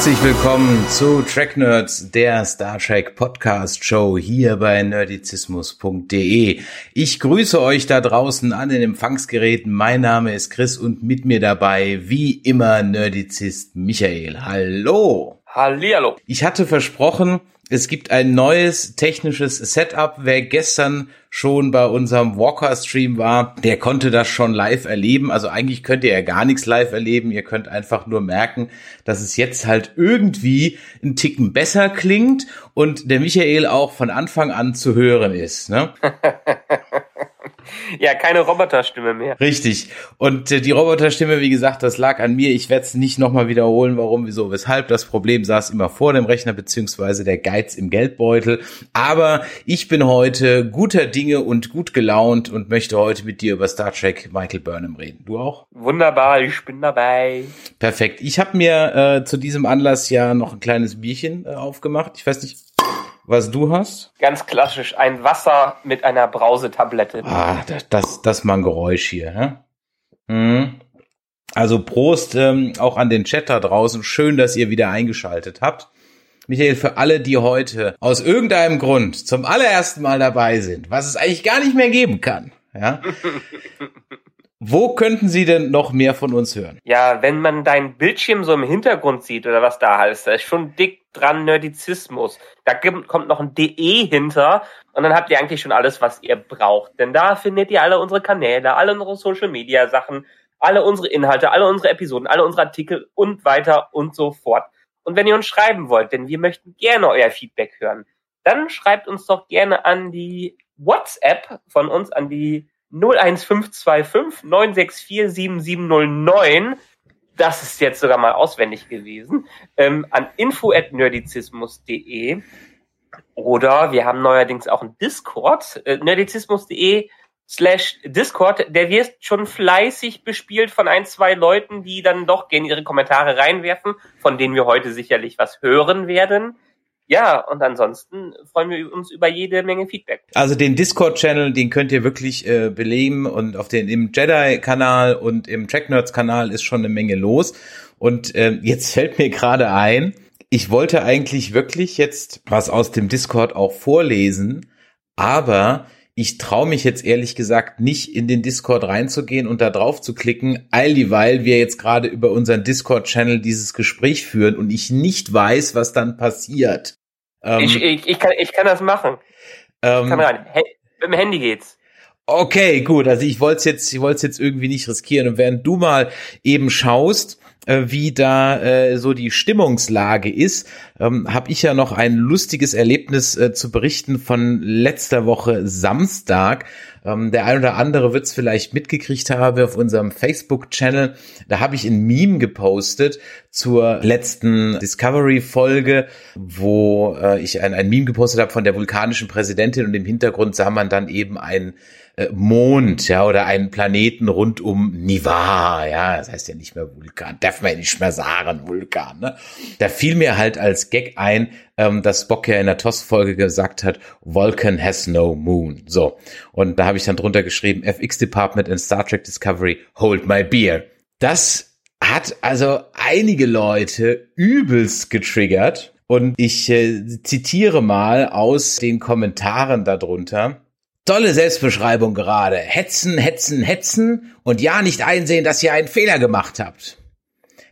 Herzlich willkommen zu Track Nerds, der Star Trek Podcast Show hier bei nerdizismus.de. Ich grüße euch da draußen an den Empfangsgeräten. Mein Name ist Chris und mit mir dabei wie immer Nerdizist Michael. Hallo. Hallihallo. Ich hatte versprochen, es gibt ein neues technisches Setup. Wer gestern schon bei unserem Walker-Stream war, der konnte das schon live erleben. Also eigentlich könnt ihr ja gar nichts live erleben. Ihr könnt einfach nur merken, dass es jetzt halt irgendwie ein Ticken besser klingt und der Michael auch von Anfang an zu hören ist. Ne? Ja, keine Roboterstimme mehr. Richtig. Und äh, die Roboterstimme, wie gesagt, das lag an mir. Ich werde es nicht nochmal wiederholen, warum, wieso, weshalb. Das Problem saß immer vor dem Rechner, beziehungsweise der Geiz im Geldbeutel. Aber ich bin heute guter Dinge und gut gelaunt und möchte heute mit dir über Star Trek Michael Burnham reden. Du auch? Wunderbar, ich bin dabei. Perfekt. Ich habe mir äh, zu diesem Anlass ja noch ein kleines Bierchen äh, aufgemacht. Ich weiß nicht, was du hast? Ganz klassisch, ein Wasser mit einer Brausetablette. Ah, das, das, das mal ein Geräusch hier. Ne? Mhm. Also Prost ähm, auch an den Chat da draußen. Schön, dass ihr wieder eingeschaltet habt. Michael, für alle, die heute aus irgendeinem Grund zum allerersten Mal dabei sind, was es eigentlich gar nicht mehr geben kann, ja, wo könnten Sie denn noch mehr von uns hören? Ja, wenn man deinen Bildschirm so im Hintergrund sieht oder was da heißt, da ist schon dick dran Nerdizismus. Da kommt noch ein DE hinter und dann habt ihr eigentlich schon alles, was ihr braucht. Denn da findet ihr alle unsere Kanäle, alle unsere Social Media Sachen, alle unsere Inhalte, alle unsere Episoden, alle unsere Artikel und weiter und so fort. Und wenn ihr uns schreiben wollt, denn wir möchten gerne euer Feedback hören, dann schreibt uns doch gerne an die WhatsApp von uns, an die 01525 964 7709. Das ist jetzt sogar mal auswendig gewesen. Ähm, an info@nerdizismus.de oder wir haben neuerdings auch einen Discord, äh, nerdizismus.de slash Discord, der wird schon fleißig bespielt von ein, zwei Leuten, die dann doch gerne ihre Kommentare reinwerfen, von denen wir heute sicherlich was hören werden. Ja, und ansonsten freuen wir uns über jede Menge Feedback. Also den Discord-Channel, den könnt ihr wirklich äh, beleben und auf den im Jedi-Kanal und im Track-Nerds-Kanal ist schon eine Menge los. Und äh, jetzt fällt mir gerade ein, ich wollte eigentlich wirklich jetzt was aus dem Discord auch vorlesen, aber ich traue mich jetzt ehrlich gesagt nicht in den Discord reinzugehen und da drauf zu klicken, all dieweil wir jetzt gerade über unseren Discord-Channel dieses Gespräch führen und ich nicht weiß, was dann passiert. Ähm, ich, ich, ich, kann, ich kann das machen. Ähm, ich kann rein. He mit dem Handy geht's. Okay, gut. Also ich wollte es jetzt, ich wollte jetzt irgendwie nicht riskieren. Und während du mal eben schaust, äh, wie da äh, so die Stimmungslage ist, ähm, habe ich ja noch ein lustiges Erlebnis äh, zu berichten von letzter Woche Samstag. Ähm, der ein oder andere wird es vielleicht mitgekriegt haben auf unserem Facebook-Channel. Da habe ich ein Meme gepostet zur letzten Discovery-Folge, wo äh, ich ein, ein Meme gepostet habe von der vulkanischen Präsidentin und im Hintergrund sah man dann eben ein Mond, ja, oder einen Planeten rund um Niva, ja, das heißt ja nicht mehr Vulkan, darf man ja nicht mehr sagen, Vulkan, ne? Da fiel mir halt als Gag ein, ähm, dass Spock ja in der TOS-Folge gesagt hat, Vulcan has no moon. So. Und da habe ich dann drunter geschrieben, FX Department in Star Trek Discovery, hold my beer. Das hat also einige Leute übelst getriggert. Und ich äh, zitiere mal aus den Kommentaren darunter. Tolle Selbstbeschreibung gerade. Hetzen, hetzen, hetzen und ja nicht einsehen, dass ihr einen Fehler gemacht habt.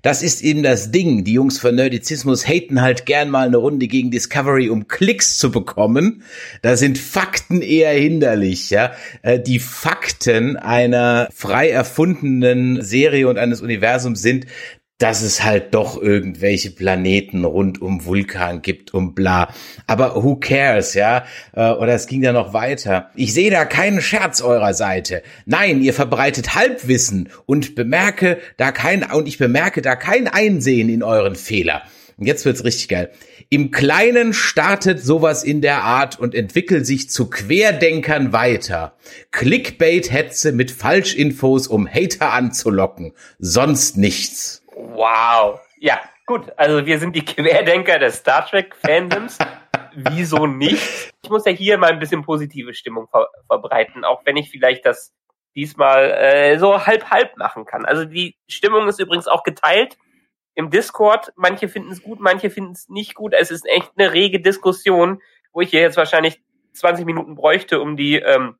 Das ist eben das Ding. Die Jungs von Nerdizismus haten halt gern mal eine Runde gegen Discovery, um Klicks zu bekommen. Da sind Fakten eher hinderlich, ja. Äh, die Fakten einer frei erfundenen Serie und eines Universums sind, dass es halt doch irgendwelche Planeten rund um Vulkan gibt und bla. Aber who cares, ja? Äh, oder es ging ja noch weiter. Ich sehe da keinen Scherz eurer Seite. Nein, ihr verbreitet Halbwissen und bemerke da kein, und ich bemerke da kein Einsehen in euren Fehler. Und jetzt wird's richtig geil. Im Kleinen startet sowas in der Art und entwickelt sich zu Querdenkern weiter. Clickbait-Hetze mit Falschinfos, um Hater anzulocken. Sonst nichts. Wow. Ja, gut. Also wir sind die Querdenker des Star Trek Fandoms. Wieso nicht? Ich muss ja hier mal ein bisschen positive Stimmung ver verbreiten, auch wenn ich vielleicht das diesmal äh, so halb halb machen kann. Also die Stimmung ist übrigens auch geteilt im Discord. Manche finden es gut, manche finden es nicht gut. Es ist echt eine rege Diskussion, wo ich hier jetzt wahrscheinlich 20 Minuten bräuchte, um die ähm,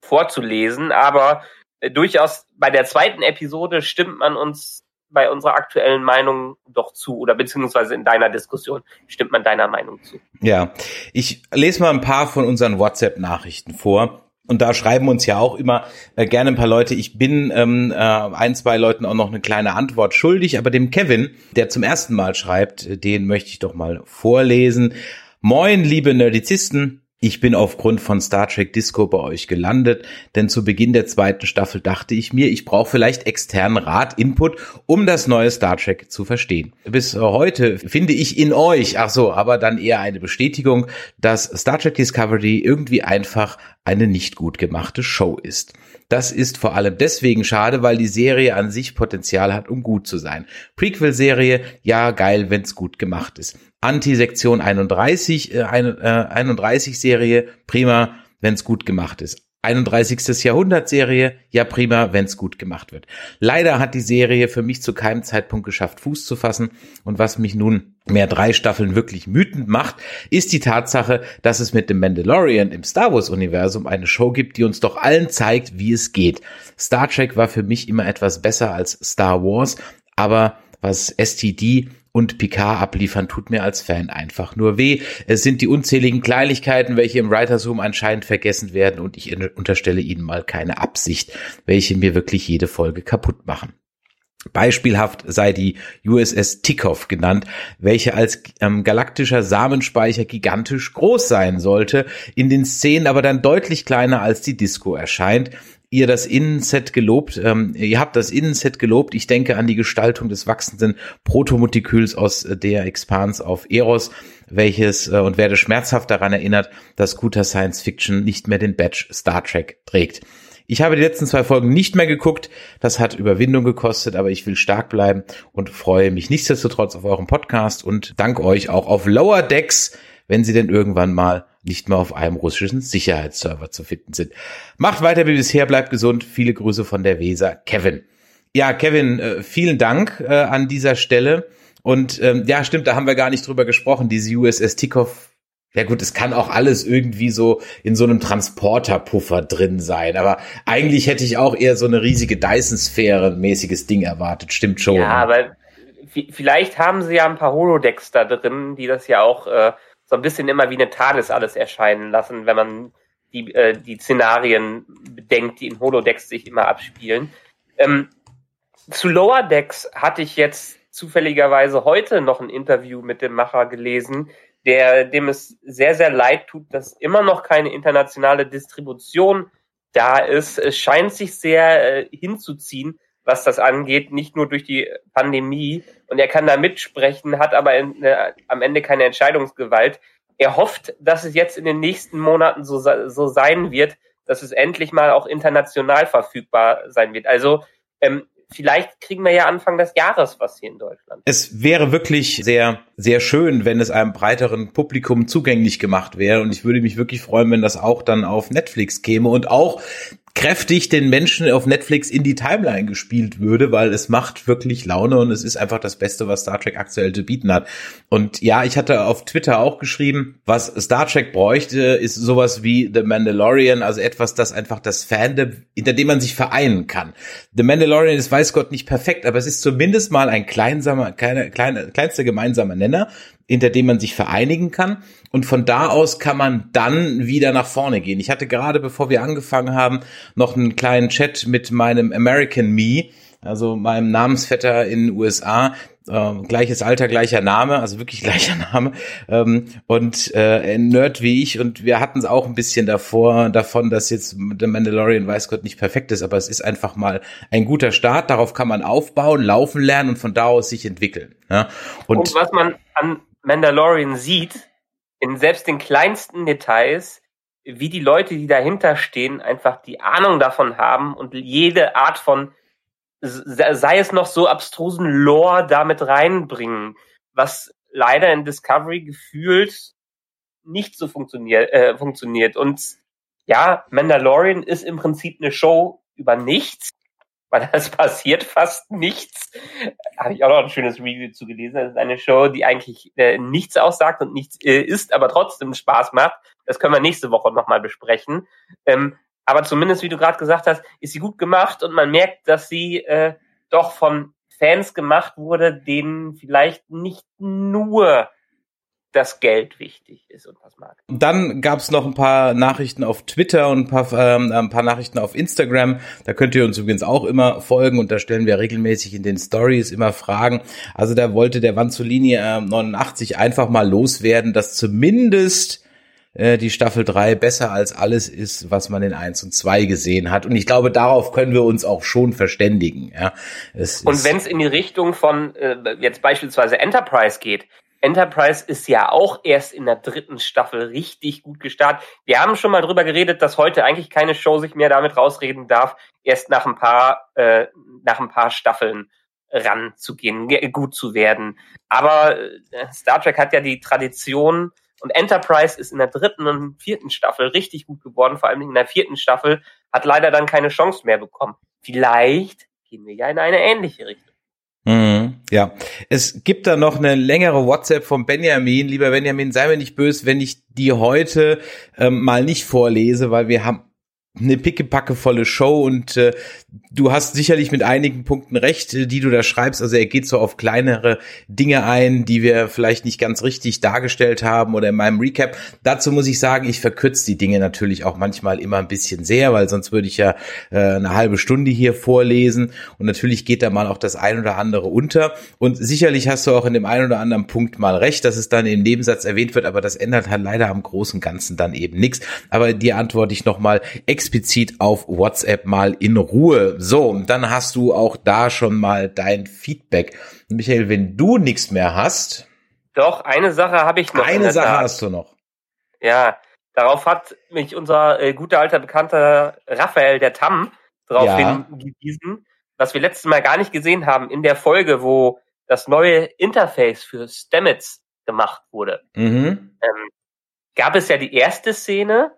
vorzulesen. Aber äh, durchaus bei der zweiten Episode stimmt man uns bei unserer aktuellen Meinung doch zu oder beziehungsweise in deiner Diskussion stimmt man deiner Meinung zu. Ja, ich lese mal ein paar von unseren WhatsApp-Nachrichten vor. Und da schreiben uns ja auch immer äh, gerne ein paar Leute. Ich bin ähm, äh, ein, zwei Leuten auch noch eine kleine Antwort schuldig, aber dem Kevin, der zum ersten Mal schreibt, äh, den möchte ich doch mal vorlesen. Moin, liebe Nerdizisten. Ich bin aufgrund von Star Trek Disco bei euch gelandet, denn zu Beginn der zweiten Staffel dachte ich mir, ich brauche vielleicht externen Rat, Input, um das neue Star Trek zu verstehen. Bis heute finde ich in euch, ach so, aber dann eher eine Bestätigung, dass Star Trek Discovery irgendwie einfach eine nicht gut gemachte Show ist. Das ist vor allem deswegen schade, weil die Serie an sich Potenzial hat, um gut zu sein. Prequel-Serie, ja geil, wenn's gut gemacht ist. Anti-Sektion 31, äh, 31 Serie, prima, wenn's gut gemacht ist. 31. Jahrhundert-Serie, ja prima, wenn's gut gemacht wird. Leider hat die Serie für mich zu keinem Zeitpunkt geschafft, Fuß zu fassen. Und was mich nun mehr drei Staffeln wirklich wütend macht, ist die Tatsache, dass es mit dem Mandalorian im Star Wars-Universum eine Show gibt, die uns doch allen zeigt, wie es geht. Star Trek war für mich immer etwas besser als Star Wars, aber was STD und Picard abliefern tut mir als Fan einfach nur weh. Es sind die unzähligen Kleinigkeiten, welche im Writers Room anscheinend vergessen werden und ich unterstelle ihnen mal keine Absicht, welche mir wirklich jede Folge kaputt machen. Beispielhaft sei die USS Tickhoff genannt, welche als ähm, galaktischer Samenspeicher gigantisch groß sein sollte, in den Szenen aber dann deutlich kleiner als die Disco erscheint ihr das Innenset gelobt, ähm, ihr habt das Innenset gelobt. Ich denke an die Gestaltung des wachsenden Protomoleküls aus äh, der Expanse auf Eros, welches äh, und werde schmerzhaft daran erinnert, dass guter Science Fiction nicht mehr den Badge Star Trek trägt. Ich habe die letzten zwei Folgen nicht mehr geguckt. Das hat Überwindung gekostet, aber ich will stark bleiben und freue mich nichtsdestotrotz auf euren Podcast und dank euch auch auf Lower Decks, wenn sie denn irgendwann mal nicht mehr auf einem russischen Sicherheitsserver zu finden sind. Macht weiter wie bisher, bleibt gesund. Viele Grüße von der Weser, Kevin. Ja, Kevin, äh, vielen Dank äh, an dieser Stelle. Und ähm, ja, stimmt, da haben wir gar nicht drüber gesprochen. Diese USS Tickhoff ja gut, es kann auch alles irgendwie so in so einem Transporterpuffer drin sein, aber eigentlich hätte ich auch eher so eine riesige Dyson-Sphäre-mäßiges Ding erwartet, stimmt schon. Ja, aber vielleicht haben sie ja ein paar Holodecks da drin, die das ja auch äh, so ein bisschen immer wie eine TARDIS alles erscheinen lassen, wenn man die, äh, die Szenarien bedenkt, die in Holodecks sich immer abspielen. Ähm, zu Lower Decks hatte ich jetzt zufälligerweise heute noch ein Interview mit dem Macher gelesen, der, dem es sehr, sehr leid tut, dass immer noch keine internationale Distribution da ist. Es scheint sich sehr äh, hinzuziehen, was das angeht, nicht nur durch die Pandemie. Und er kann da mitsprechen, hat aber in, äh, am Ende keine Entscheidungsgewalt. Er hofft, dass es jetzt in den nächsten Monaten so, so sein wird, dass es endlich mal auch international verfügbar sein wird. Also ähm, vielleicht kriegen wir ja Anfang des Jahres was hier in Deutschland. Es wäre wirklich sehr, sehr schön, wenn es einem breiteren Publikum zugänglich gemacht wäre. Und ich würde mich wirklich freuen, wenn das auch dann auf Netflix käme und auch kräftig den Menschen auf Netflix in die Timeline gespielt würde, weil es macht wirklich Laune und es ist einfach das Beste, was Star Trek aktuell zu bieten hat. Und ja, ich hatte auf Twitter auch geschrieben, was Star Trek bräuchte, ist sowas wie The Mandalorian, also etwas, das einfach das Fandom, hinter dem man sich vereinen kann. The Mandalorian ist weiß Gott nicht perfekt, aber es ist zumindest mal ein kleinsamer, kleiner, kleiner, kleinster gemeinsamer Nenner, hinter dem man sich vereinigen kann. Und von da aus kann man dann wieder nach vorne gehen. Ich hatte gerade, bevor wir angefangen haben, noch einen kleinen Chat mit meinem American Me, also meinem Namensvetter in den USA, äh, gleiches Alter, gleicher Name, also wirklich gleicher Name ähm, und äh, ein Nerd wie ich und wir hatten es auch ein bisschen davor davon, dass jetzt der Mandalorian weiß Gott nicht perfekt ist, aber es ist einfach mal ein guter Start. Darauf kann man aufbauen, laufen lernen und von da aus sich entwickeln. Ja? Und, und was man an Mandalorian sieht, in selbst den kleinsten Details, wie die Leute, die dahinter stehen, einfach die Ahnung davon haben und jede Art von sei es noch so abstrusen Lore damit reinbringen, was leider in Discovery gefühlt nicht so funktioniert, äh, funktioniert. Und ja, Mandalorian ist im Prinzip eine Show über nichts, weil es passiert fast nichts. Habe ich auch noch ein schönes Review zu gelesen. Das ist eine Show, die eigentlich äh, nichts aussagt und nichts äh, ist, aber trotzdem Spaß macht. Das können wir nächste Woche nochmal besprechen. Ähm, aber zumindest, wie du gerade gesagt hast, ist sie gut gemacht und man merkt, dass sie äh, doch von Fans gemacht wurde, denen vielleicht nicht nur das Geld wichtig ist und was mag. Dann gab es noch ein paar Nachrichten auf Twitter und ein paar, ähm, ein paar Nachrichten auf Instagram. Da könnt ihr uns übrigens auch immer folgen und da stellen wir regelmäßig in den Stories immer Fragen. Also da wollte der Vanzolini äh, 89 einfach mal loswerden, dass zumindest äh, die Staffel 3 besser als alles ist, was man in 1 und 2 gesehen hat. Und ich glaube, darauf können wir uns auch schon verständigen. Ja. Es und wenn es in die Richtung von äh, jetzt beispielsweise Enterprise geht, Enterprise ist ja auch erst in der dritten Staffel richtig gut gestartet. Wir haben schon mal drüber geredet, dass heute eigentlich keine Show sich mehr damit rausreden darf, erst nach ein paar, äh, nach ein paar Staffeln ranzugehen, gut zu werden. Aber äh, Star Trek hat ja die Tradition, und Enterprise ist in der dritten und vierten Staffel richtig gut geworden, vor allem in der vierten Staffel, hat leider dann keine Chance mehr bekommen. Vielleicht gehen wir ja in eine ähnliche Richtung. Mhm, ja, es gibt da noch eine längere WhatsApp von Benjamin. Lieber Benjamin, sei mir nicht böse, wenn ich die heute ähm, mal nicht vorlese, weil wir haben eine pickepackevolle Show und äh, du hast sicherlich mit einigen Punkten recht, äh, die du da schreibst. Also er geht so auf kleinere Dinge ein, die wir vielleicht nicht ganz richtig dargestellt haben oder in meinem Recap. Dazu muss ich sagen, ich verkürze die Dinge natürlich auch manchmal immer ein bisschen sehr, weil sonst würde ich ja äh, eine halbe Stunde hier vorlesen und natürlich geht da mal auch das ein oder andere unter und sicherlich hast du auch in dem einen oder anderen Punkt mal recht, dass es dann im Nebensatz erwähnt wird, aber das ändert halt leider am großen Ganzen dann eben nichts. Aber dir antworte ich nochmal explizit auf WhatsApp mal in Ruhe. So, dann hast du auch da schon mal dein Feedback. Michael, wenn du nichts mehr hast. Doch, eine Sache habe ich noch. Eine Sache Tat. hast du noch. Ja, darauf hat mich unser äh, guter alter Bekannter Raphael der Tamm darauf ja. hingewiesen, was wir letztes Mal gar nicht gesehen haben in der Folge, wo das neue Interface für Stamets gemacht wurde. Mhm. Ähm, gab es ja die erste Szene,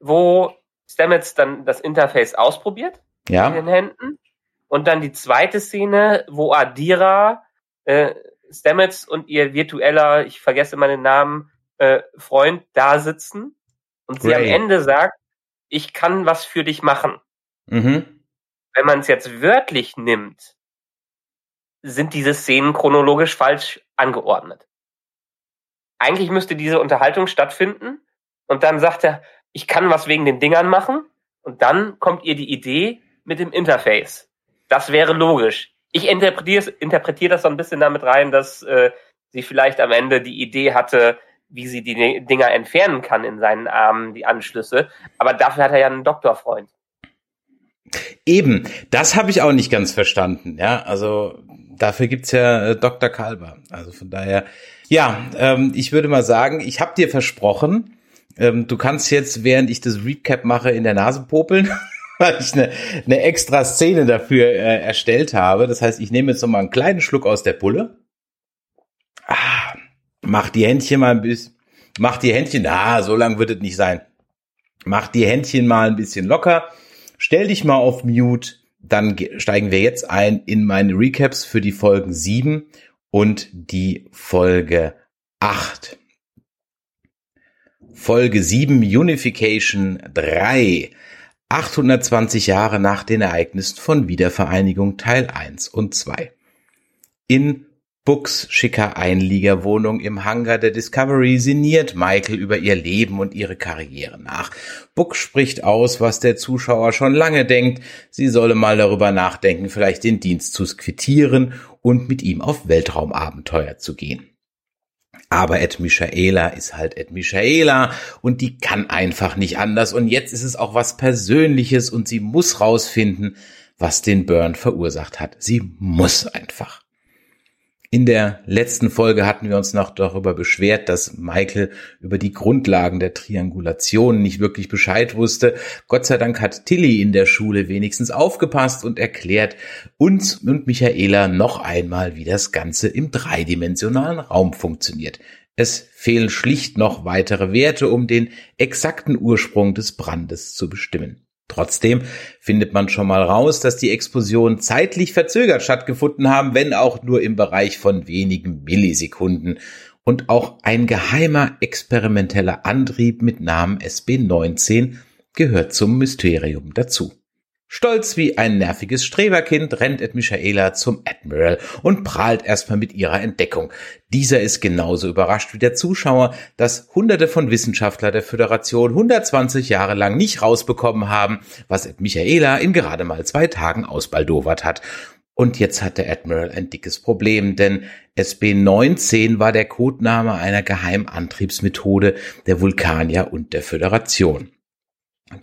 wo Stamets dann das Interface ausprobiert ja. in den Händen. Und dann die zweite Szene, wo Adira, äh, Stamets und ihr virtueller, ich vergesse meinen Namen, äh, Freund da sitzen und sie am Ende sagt, ich kann was für dich machen. Mhm. Wenn man es jetzt wörtlich nimmt, sind diese Szenen chronologisch falsch angeordnet. Eigentlich müsste diese Unterhaltung stattfinden und dann sagt er, ich kann was wegen den Dingern machen und dann kommt ihr die Idee mit dem Interface. Das wäre logisch. Ich interpretiere, interpretiere das so ein bisschen damit rein, dass äh, sie vielleicht am Ende die Idee hatte, wie sie die Dinger entfernen kann in seinen Armen, die Anschlüsse. Aber dafür hat er ja einen Doktorfreund. Eben, das habe ich auch nicht ganz verstanden. Ja, also dafür gibt's ja äh, Dr. Kalber. Also von daher, ja, ähm, ich würde mal sagen, ich habe dir versprochen, ähm, du kannst jetzt, während ich das Recap mache, in der Nase popeln, weil ich eine, eine extra Szene dafür äh, erstellt habe. Das heißt, ich nehme jetzt noch mal einen kleinen Schluck aus der Pulle. Ah, mach die Händchen mal ein bisschen, mach die Händchen, ah, so lang wird es nicht sein. Mach die Händchen mal ein bisschen locker. Stell dich mal auf Mute. Dann steigen wir jetzt ein in meine Recaps für die Folgen 7 und die Folge 8. Folge 7 Unification 3. 820 Jahre nach den Ereignissen von Wiedervereinigung Teil 1 und 2. In Books schicker Einliegerwohnung im Hangar der Discovery sinniert Michael über ihr Leben und ihre Karriere nach. Book spricht aus, was der Zuschauer schon lange denkt. Sie solle mal darüber nachdenken, vielleicht den Dienst zu quittieren und mit ihm auf Weltraumabenteuer zu gehen. Aber Ed Michaela ist halt Ed Michaela und die kann einfach nicht anders. Und jetzt ist es auch was Persönliches und sie muss rausfinden, was den Burn verursacht hat. Sie muss einfach. In der letzten Folge hatten wir uns noch darüber beschwert, dass Michael über die Grundlagen der Triangulation nicht wirklich Bescheid wusste. Gott sei Dank hat Tilly in der Schule wenigstens aufgepasst und erklärt uns und Michaela noch einmal, wie das Ganze im dreidimensionalen Raum funktioniert. Es fehlen schlicht noch weitere Werte, um den exakten Ursprung des Brandes zu bestimmen. Trotzdem findet man schon mal raus, dass die Explosionen zeitlich verzögert stattgefunden haben, wenn auch nur im Bereich von wenigen Millisekunden. Und auch ein geheimer experimenteller Antrieb mit Namen SB19 gehört zum Mysterium dazu. Stolz wie ein nerviges Streberkind rennt Ed Michaela zum Admiral und prahlt erstmal mit ihrer Entdeckung. Dieser ist genauso überrascht wie der Zuschauer, dass hunderte von Wissenschaftler der Föderation 120 Jahre lang nicht rausbekommen haben, was Ed Michaela in gerade mal zwei Tagen ausbaldowert hat. Und jetzt hat der Admiral ein dickes Problem, denn SB-19 war der Codename einer Geheimantriebsmethode der Vulkanier und der Föderation.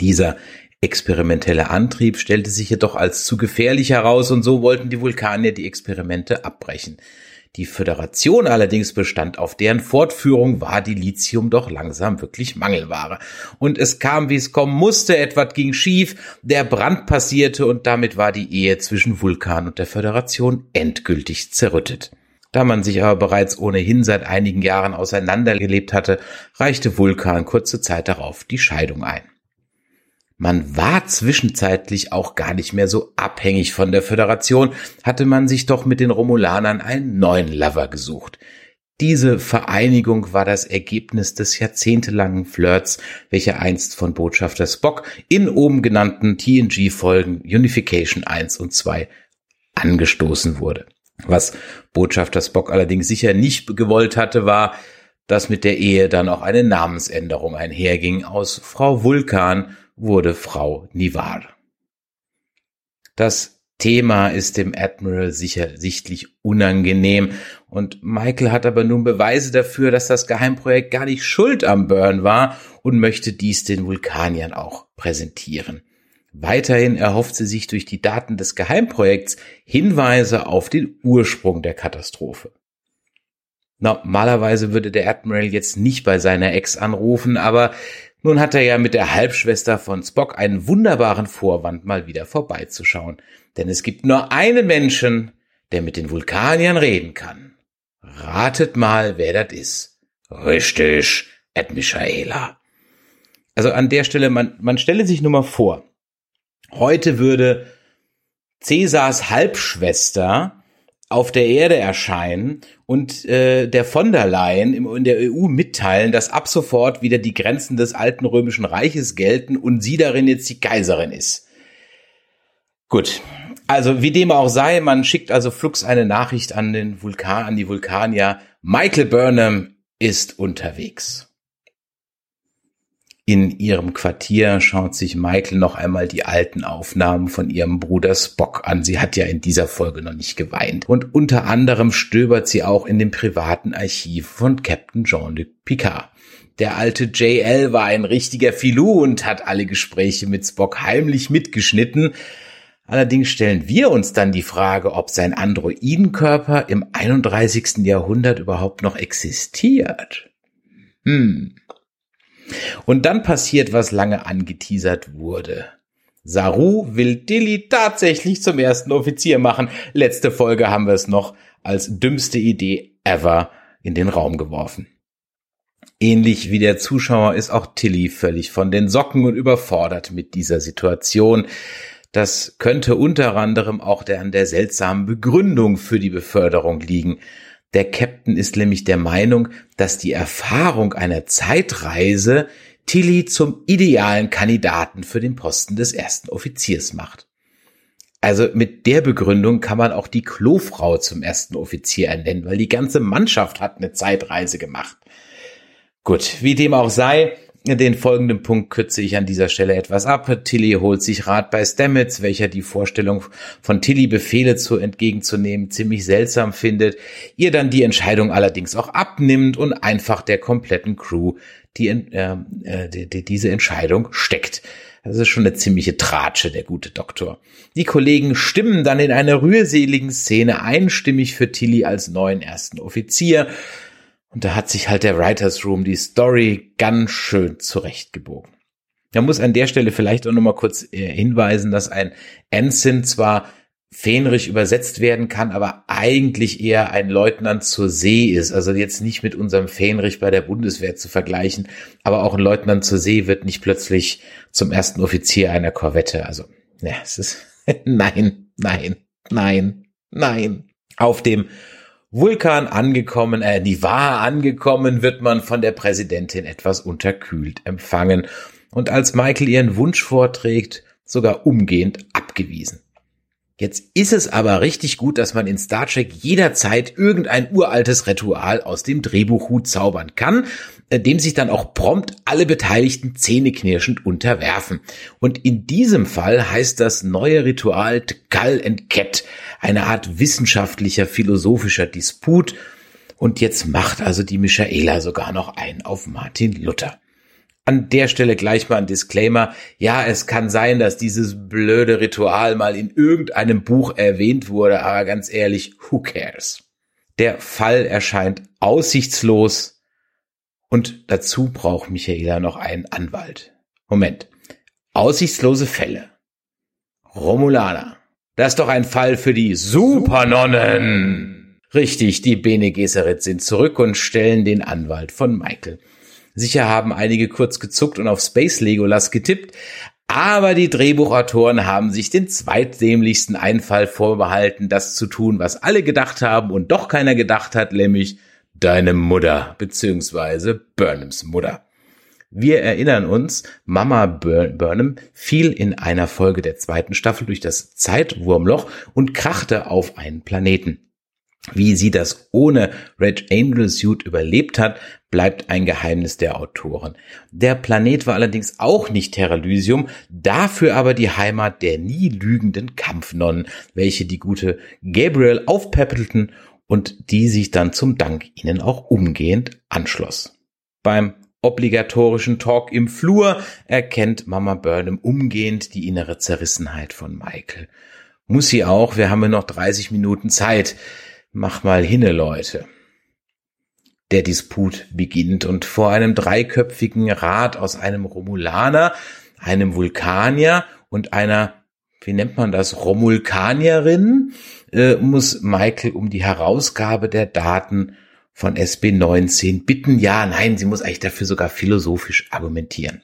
Dieser experimentelle Antrieb stellte sich jedoch als zu gefährlich heraus und so wollten die Vulkanier die Experimente abbrechen. Die Föderation allerdings bestand auf deren Fortführung, war die Lithium doch langsam wirklich Mangelware. Und es kam, wie es kommen musste, etwas ging schief, der Brand passierte und damit war die Ehe zwischen Vulkan und der Föderation endgültig zerrüttet. Da man sich aber bereits ohnehin seit einigen Jahren auseinandergelebt hatte, reichte Vulkan kurze Zeit darauf die Scheidung ein. Man war zwischenzeitlich auch gar nicht mehr so abhängig von der Föderation, hatte man sich doch mit den Romulanern einen neuen Lover gesucht. Diese Vereinigung war das Ergebnis des jahrzehntelangen Flirts, welcher einst von Botschafter Spock in oben genannten TNG-Folgen Unification 1 und 2 angestoßen wurde. Was Botschafter Spock allerdings sicher nicht gewollt hatte, war, dass mit der Ehe dann auch eine Namensänderung einherging aus Frau Vulkan wurde Frau Nivar. Das Thema ist dem Admiral sicher sichtlich unangenehm und Michael hat aber nun Beweise dafür, dass das Geheimprojekt gar nicht schuld am Burn war und möchte dies den Vulkaniern auch präsentieren. Weiterhin erhofft sie sich durch die Daten des Geheimprojekts Hinweise auf den Ursprung der Katastrophe. Normalerweise würde der Admiral jetzt nicht bei seiner Ex anrufen, aber nun hat er ja mit der Halbschwester von Spock einen wunderbaren Vorwand, mal wieder vorbeizuschauen. Denn es gibt nur einen Menschen, der mit den Vulkaniern reden kann. Ratet mal, wer das ist. Richtig, Ed Michaela. Also an der Stelle, man, man stelle sich nur mal vor, heute würde Cäsars Halbschwester auf der Erde erscheinen und äh, der von der Leyen in der EU mitteilen, dass ab sofort wieder die Grenzen des alten römischen Reiches gelten und sie darin jetzt die Kaiserin ist. Gut. Also wie dem auch sei, man schickt also flux eine Nachricht an den Vulkan, an die Vulkanier. Michael Burnham ist unterwegs. In ihrem Quartier schaut sich Michael noch einmal die alten Aufnahmen von ihrem Bruder Spock an. Sie hat ja in dieser Folge noch nicht geweint. Und unter anderem stöbert sie auch in dem privaten Archiv von Captain Jean-Luc Picard. Der alte JL war ein richtiger Filou und hat alle Gespräche mit Spock heimlich mitgeschnitten. Allerdings stellen wir uns dann die Frage, ob sein Androidenkörper im 31. Jahrhundert überhaupt noch existiert. Hm, und dann passiert, was lange angeteasert wurde. Saru will Dilly tatsächlich zum ersten Offizier machen. Letzte Folge haben wir es noch als dümmste Idee ever in den Raum geworfen. Ähnlich wie der Zuschauer ist auch Tilly völlig von den Socken und überfordert mit dieser Situation. Das könnte unter anderem auch der an der seltsamen Begründung für die Beförderung liegen. Der Captain ist nämlich der Meinung, dass die Erfahrung einer Zeitreise Tilly zum idealen Kandidaten für den Posten des ersten Offiziers macht. Also mit der Begründung kann man auch die Klofrau zum ersten Offizier ernennen, weil die ganze Mannschaft hat eine Zeitreise gemacht. Gut, wie dem auch sei, den folgenden Punkt kürze ich an dieser Stelle etwas ab. Tilly holt sich Rat bei Stamets, welcher die Vorstellung von Tilly Befehle zu entgegenzunehmen ziemlich seltsam findet, ihr dann die Entscheidung allerdings auch abnimmt und einfach der kompletten Crew die, äh, äh, die, die diese Entscheidung steckt. Das ist schon eine ziemliche Tratsche, der gute Doktor. Die Kollegen stimmen dann in einer rührseligen Szene einstimmig für Tilly als neuen ersten Offizier. Und da hat sich halt der Writers Room die Story ganz schön zurechtgebogen. Man muss an der Stelle vielleicht auch nochmal kurz äh, hinweisen, dass ein Ensign zwar Fähnrich übersetzt werden kann, aber eigentlich eher ein Leutnant zur See ist. Also jetzt nicht mit unserem Fähnrich bei der Bundeswehr zu vergleichen, aber auch ein Leutnant zur See wird nicht plötzlich zum ersten Offizier einer Korvette. Also, ja, es ist nein, nein, nein, nein. Auf dem Vulkan angekommen, äh, Nivar angekommen, wird man von der Präsidentin etwas unterkühlt empfangen und als Michael ihren Wunsch vorträgt, sogar umgehend abgewiesen. Jetzt ist es aber richtig gut, dass man in Star Trek jederzeit irgendein uraltes Ritual aus dem Drehbuchhut zaubern kann, dem sich dann auch prompt alle Beteiligten zähneknirschend unterwerfen. Und in diesem Fall heißt das neue Ritual Tkal and Ket, eine Art wissenschaftlicher, philosophischer Disput. Und jetzt macht also die Michaela sogar noch ein auf Martin Luther an der Stelle gleich mal ein Disclaimer. Ja, es kann sein, dass dieses blöde Ritual mal in irgendeinem Buch erwähnt wurde, aber ganz ehrlich, who cares? Der Fall erscheint aussichtslos und dazu braucht Michaela noch einen Anwalt. Moment. Aussichtslose Fälle. Romulaner. Das ist doch ein Fall für die Supernonnen. Richtig, die Bene Gesserit sind zurück und stellen den Anwalt von Michael. Sicher haben einige kurz gezuckt und auf Space Legolas getippt, aber die Drehbuchautoren haben sich den zweitdämlichsten Einfall vorbehalten, das zu tun, was alle gedacht haben und doch keiner gedacht hat, nämlich deine Mutter beziehungsweise Burnhams Mutter. Wir erinnern uns, Mama Burnham fiel in einer Folge der zweiten Staffel durch das Zeitwurmloch und krachte auf einen Planeten. Wie sie das ohne Red Angel Suit überlebt hat, bleibt ein Geheimnis der Autoren. Der Planet war allerdings auch nicht Terralysium, dafür aber die Heimat der nie lügenden Kampfnonnen, welche die gute Gabriel aufpäppelten und die sich dann zum Dank ihnen auch umgehend anschloss. Beim obligatorischen Talk im Flur erkennt Mama Burnham umgehend die innere Zerrissenheit von Michael. Muss sie auch, wir haben ja noch 30 Minuten Zeit. Mach mal hinne, Leute. Der Disput beginnt und vor einem dreiköpfigen Rat aus einem Romulaner, einem Vulkanier und einer, wie nennt man das, Romulkanierin, äh, muss Michael um die Herausgabe der Daten von SB19 bitten. Ja, nein, sie muss eigentlich dafür sogar philosophisch argumentieren.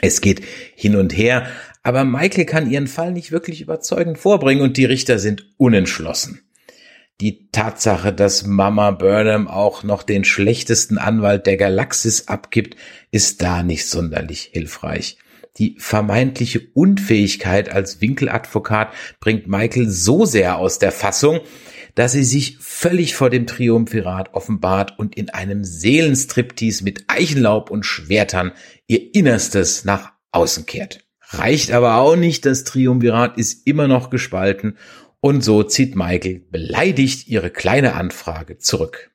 Es geht hin und her, aber Michael kann ihren Fall nicht wirklich überzeugend vorbringen und die Richter sind unentschlossen die Tatsache, dass Mama Burnham auch noch den schlechtesten Anwalt der Galaxis abgibt, ist da nicht sonderlich hilfreich. Die vermeintliche Unfähigkeit als Winkeladvokat bringt Michael so sehr aus der Fassung, dass sie sich völlig vor dem Triumphirat offenbart und in einem Seelenstriptease mit Eichenlaub und Schwertern ihr Innerstes nach außen kehrt. Reicht aber auch nicht, das Triumvirat ist immer noch gespalten und so zieht Michael beleidigt ihre kleine Anfrage zurück.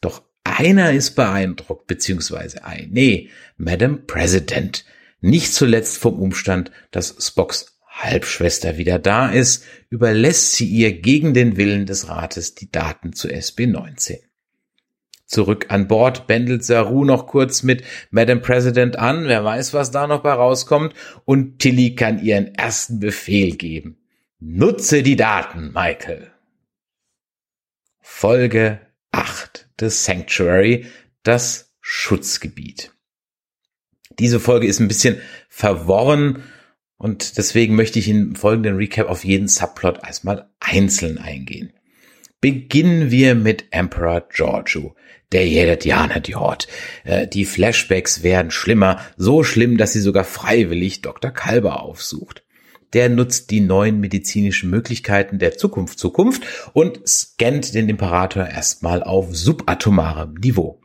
Doch einer ist beeindruckt, beziehungsweise ein, nee, Madam President. Nicht zuletzt vom Umstand, dass Spocks Halbschwester wieder da ist, überlässt sie ihr gegen den Willen des Rates die Daten zu SB19. Zurück an Bord bändelt Saru noch kurz mit Madam President an, wer weiß, was da noch bei rauskommt, und Tilly kann ihren ersten Befehl geben. Nutze die Daten, Michael. Folge 8 des Sanctuary, das Schutzgebiet. Diese Folge ist ein bisschen verworren und deswegen möchte ich im folgenden Recap auf jeden Subplot erstmal einzeln eingehen. Beginnen wir mit Emperor Giorgio. Der jedet janet jort. Äh, die Flashbacks werden schlimmer, so schlimm, dass sie sogar freiwillig Dr. Kalber aufsucht. der nutzt die neuen medizinischen Möglichkeiten der Zukunft Zukunft und scannt den Imperator erstmal auf subatomarem Niveau.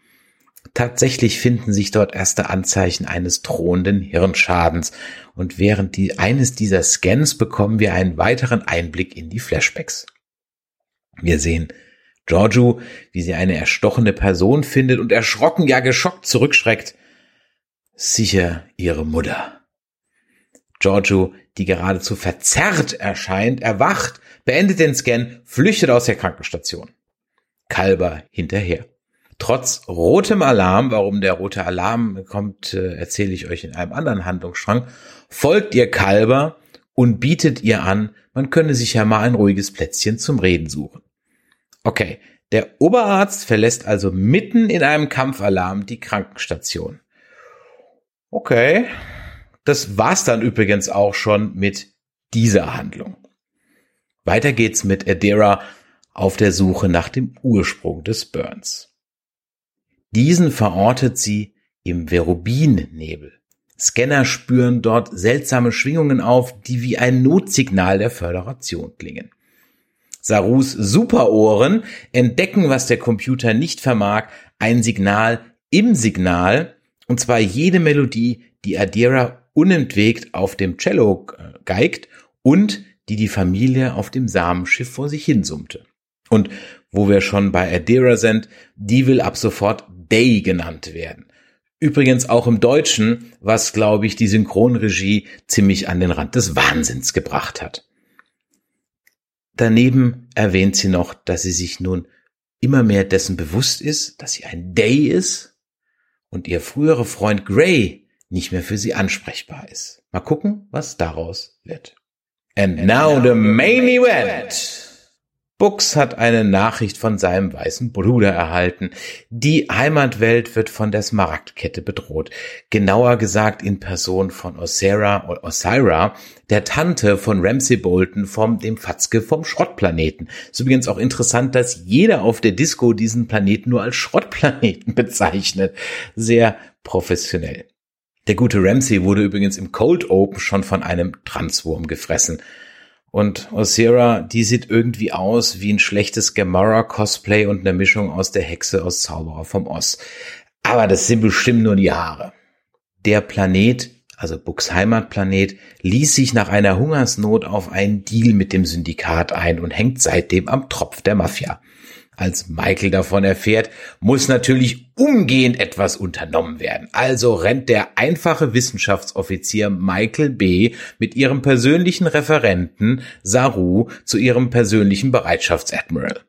Tatsächlich finden sich dort erste Anzeichen eines drohenden Hirnschadens und während die, eines dieser Scans bekommen wir einen weiteren Einblick in die Flashbacks. Wir sehen Giorgio, wie sie eine erstochene Person findet und erschrocken, ja geschockt zurückschreckt. Sicher ihre Mutter. Giorgio, die geradezu verzerrt erscheint, erwacht, beendet den Scan, flüchtet aus der Krankenstation. Kalber hinterher. Trotz rotem Alarm, warum der rote Alarm kommt, äh, erzähle ich euch in einem anderen Handlungsstrang, folgt ihr Kalber und bietet ihr an, man könne sich ja mal ein ruhiges Plätzchen zum Reden suchen. Okay, der Oberarzt verlässt also mitten in einem Kampfalarm die Krankenstation. Okay, das war's dann übrigens auch schon mit dieser Handlung. Weiter geht's mit Adira auf der Suche nach dem Ursprung des Burns. Diesen verortet sie im Verubin-Nebel. Scanner spüren dort seltsame Schwingungen auf, die wie ein Notsignal der Föderation klingen. Sarus Superohren entdecken, was der Computer nicht vermag, ein Signal im Signal, und zwar jede Melodie, die Adira unentwegt auf dem Cello äh, geigt und die die Familie auf dem Samenschiff vor sich hin summte. Und wo wir schon bei Adira sind, die will ab sofort Day genannt werden. Übrigens auch im Deutschen, was, glaube ich, die Synchronregie ziemlich an den Rand des Wahnsinns gebracht hat. Daneben erwähnt sie noch, dass sie sich nun immer mehr dessen bewusst ist, dass sie ein Day ist und ihr früherer Freund Gray nicht mehr für sie ansprechbar ist. Mal gucken, was daraus wird. And now the main event. Bux hat eine Nachricht von seinem weißen Bruder erhalten. Die Heimatwelt wird von der Smaragdkette bedroht. Genauer gesagt in Person von Osira oder Osira, der Tante von Ramsey Bolton vom dem Fatzke vom Schrottplaneten. Ist übrigens auch interessant, dass jeder auf der Disco diesen Planeten nur als Schrottplaneten bezeichnet. Sehr professionell. Der gute Ramsey wurde übrigens im Cold Open schon von einem Transwurm gefressen. Und Osira, die sieht irgendwie aus wie ein schlechtes Gamora-Cosplay und eine Mischung aus der Hexe aus Zauberer vom Oz. Aber das sind bestimmt nur die Haare. Der Planet, also Bucks Heimatplanet, ließ sich nach einer Hungersnot auf einen Deal mit dem Syndikat ein und hängt seitdem am Tropf der Mafia. Als Michael davon erfährt, muss natürlich umgehend etwas unternommen werden. Also rennt der einfache Wissenschaftsoffizier Michael B. mit ihrem persönlichen Referenten Saru zu ihrem persönlichen Bereitschaftsadmiral.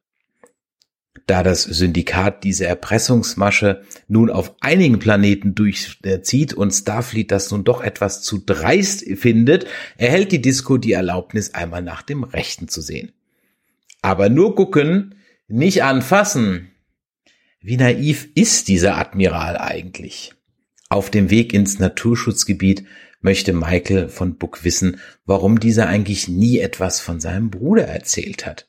Da das Syndikat diese Erpressungsmasche nun auf einigen Planeten durchzieht und Starfleet das nun doch etwas zu dreist findet, erhält die Disco die Erlaubnis, einmal nach dem Rechten zu sehen. Aber nur gucken, nicht anfassen. Wie naiv ist dieser Admiral eigentlich? Auf dem Weg ins Naturschutzgebiet möchte Michael von Buck wissen, warum dieser eigentlich nie etwas von seinem Bruder erzählt hat.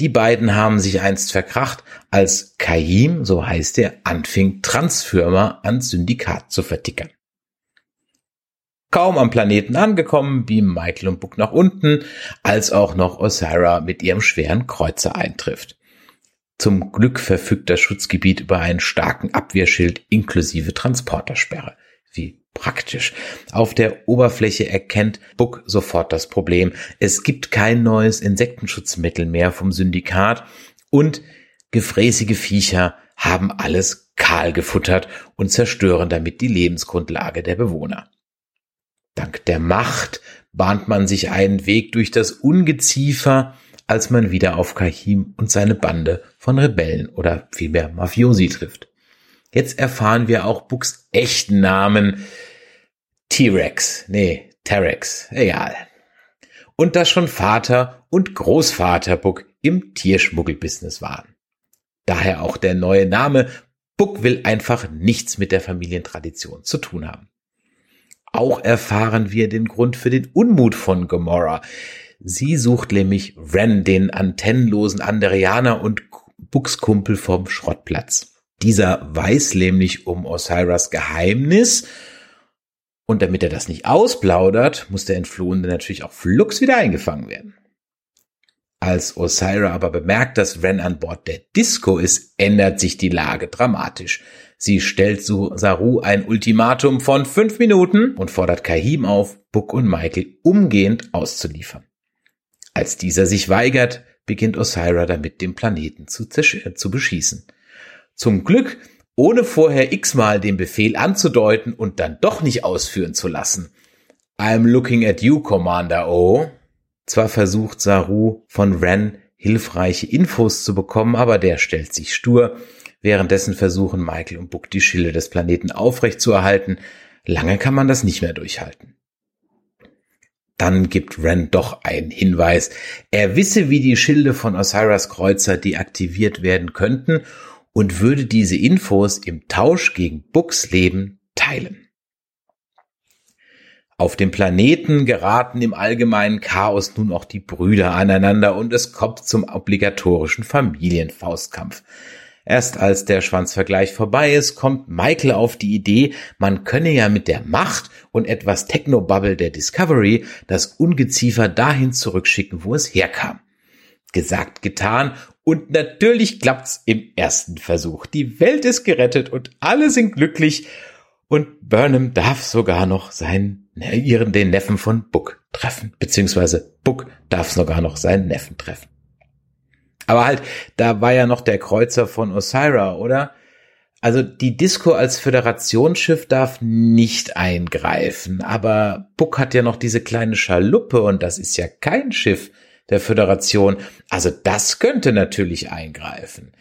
Die beiden haben sich einst verkracht, als Kaim, so heißt er, anfing, Transfirma ans Syndikat zu vertickern. Kaum am Planeten angekommen, beamen Michael und Buck nach unten, als auch noch Osira mit ihrem schweren Kreuzer eintrifft. Zum Glück verfügt das Schutzgebiet über einen starken Abwehrschild inklusive Transportersperre. Wie praktisch. Auf der Oberfläche erkennt Buck sofort das Problem. Es gibt kein neues Insektenschutzmittel mehr vom Syndikat und gefräßige Viecher haben alles kahl gefuttert und zerstören damit die Lebensgrundlage der Bewohner. Dank der Macht bahnt man sich einen Weg durch das Ungeziefer, als man wieder auf Kahim und seine Bande von Rebellen oder vielmehr Mafiosi trifft. Jetzt erfahren wir auch Bucks echten Namen. T-Rex, nee, Terex, egal. Und dass schon Vater und Großvater Buck im Tierschmuggelbusiness waren. Daher auch der neue Name. Buck will einfach nichts mit der Familientradition zu tun haben. Auch erfahren wir den Grund für den Unmut von Gomorrah. Sie sucht nämlich Ren, den antennenlosen Andrianer und Buchskumpel vom Schrottplatz. Dieser weiß nämlich um Osiris Geheimnis Und damit er das nicht ausplaudert, muss der Entflohene natürlich auch flugs wieder eingefangen werden. Als Osira aber bemerkt, dass Ren an Bord der Disco ist, ändert sich die Lage dramatisch. Sie stellt Saru ein Ultimatum von fünf Minuten und fordert Kahim auf, Book und Michael umgehend auszuliefern. Als dieser sich weigert, beginnt Osira damit, den Planeten zu, äh, zu beschießen. Zum Glück ohne vorher x-mal den Befehl anzudeuten und dann doch nicht ausführen zu lassen. I'm looking at you, Commander O. Zwar versucht Saru von Ren hilfreiche Infos zu bekommen, aber der stellt sich stur. Währenddessen versuchen Michael und Book die Schilde des Planeten aufrecht zu erhalten. Lange kann man das nicht mehr durchhalten. Dann gibt Ren doch einen Hinweis. Er wisse, wie die Schilde von Osiris Kreuzer deaktiviert werden könnten und würde diese Infos im Tausch gegen Books Leben teilen. Auf dem Planeten geraten im allgemeinen Chaos nun auch die Brüder aneinander und es kommt zum obligatorischen Familienfaustkampf. Erst als der Schwanzvergleich vorbei ist, kommt Michael auf die Idee, man könne ja mit der Macht und etwas Technobubble der Discovery das Ungeziefer dahin zurückschicken, wo es herkam. Gesagt, getan und natürlich klappt's im ersten Versuch. Die Welt ist gerettet und alle sind glücklich und Burnham darf sogar noch seinen, ne, ihren, den Neffen von Book treffen. Beziehungsweise Book darf sogar noch seinen Neffen treffen. Aber halt, da war ja noch der Kreuzer von Osira, oder? Also die Disco als Föderationsschiff darf nicht eingreifen, aber Book hat ja noch diese kleine Schaluppe und das ist ja kein Schiff der Föderation. Also das könnte natürlich eingreifen.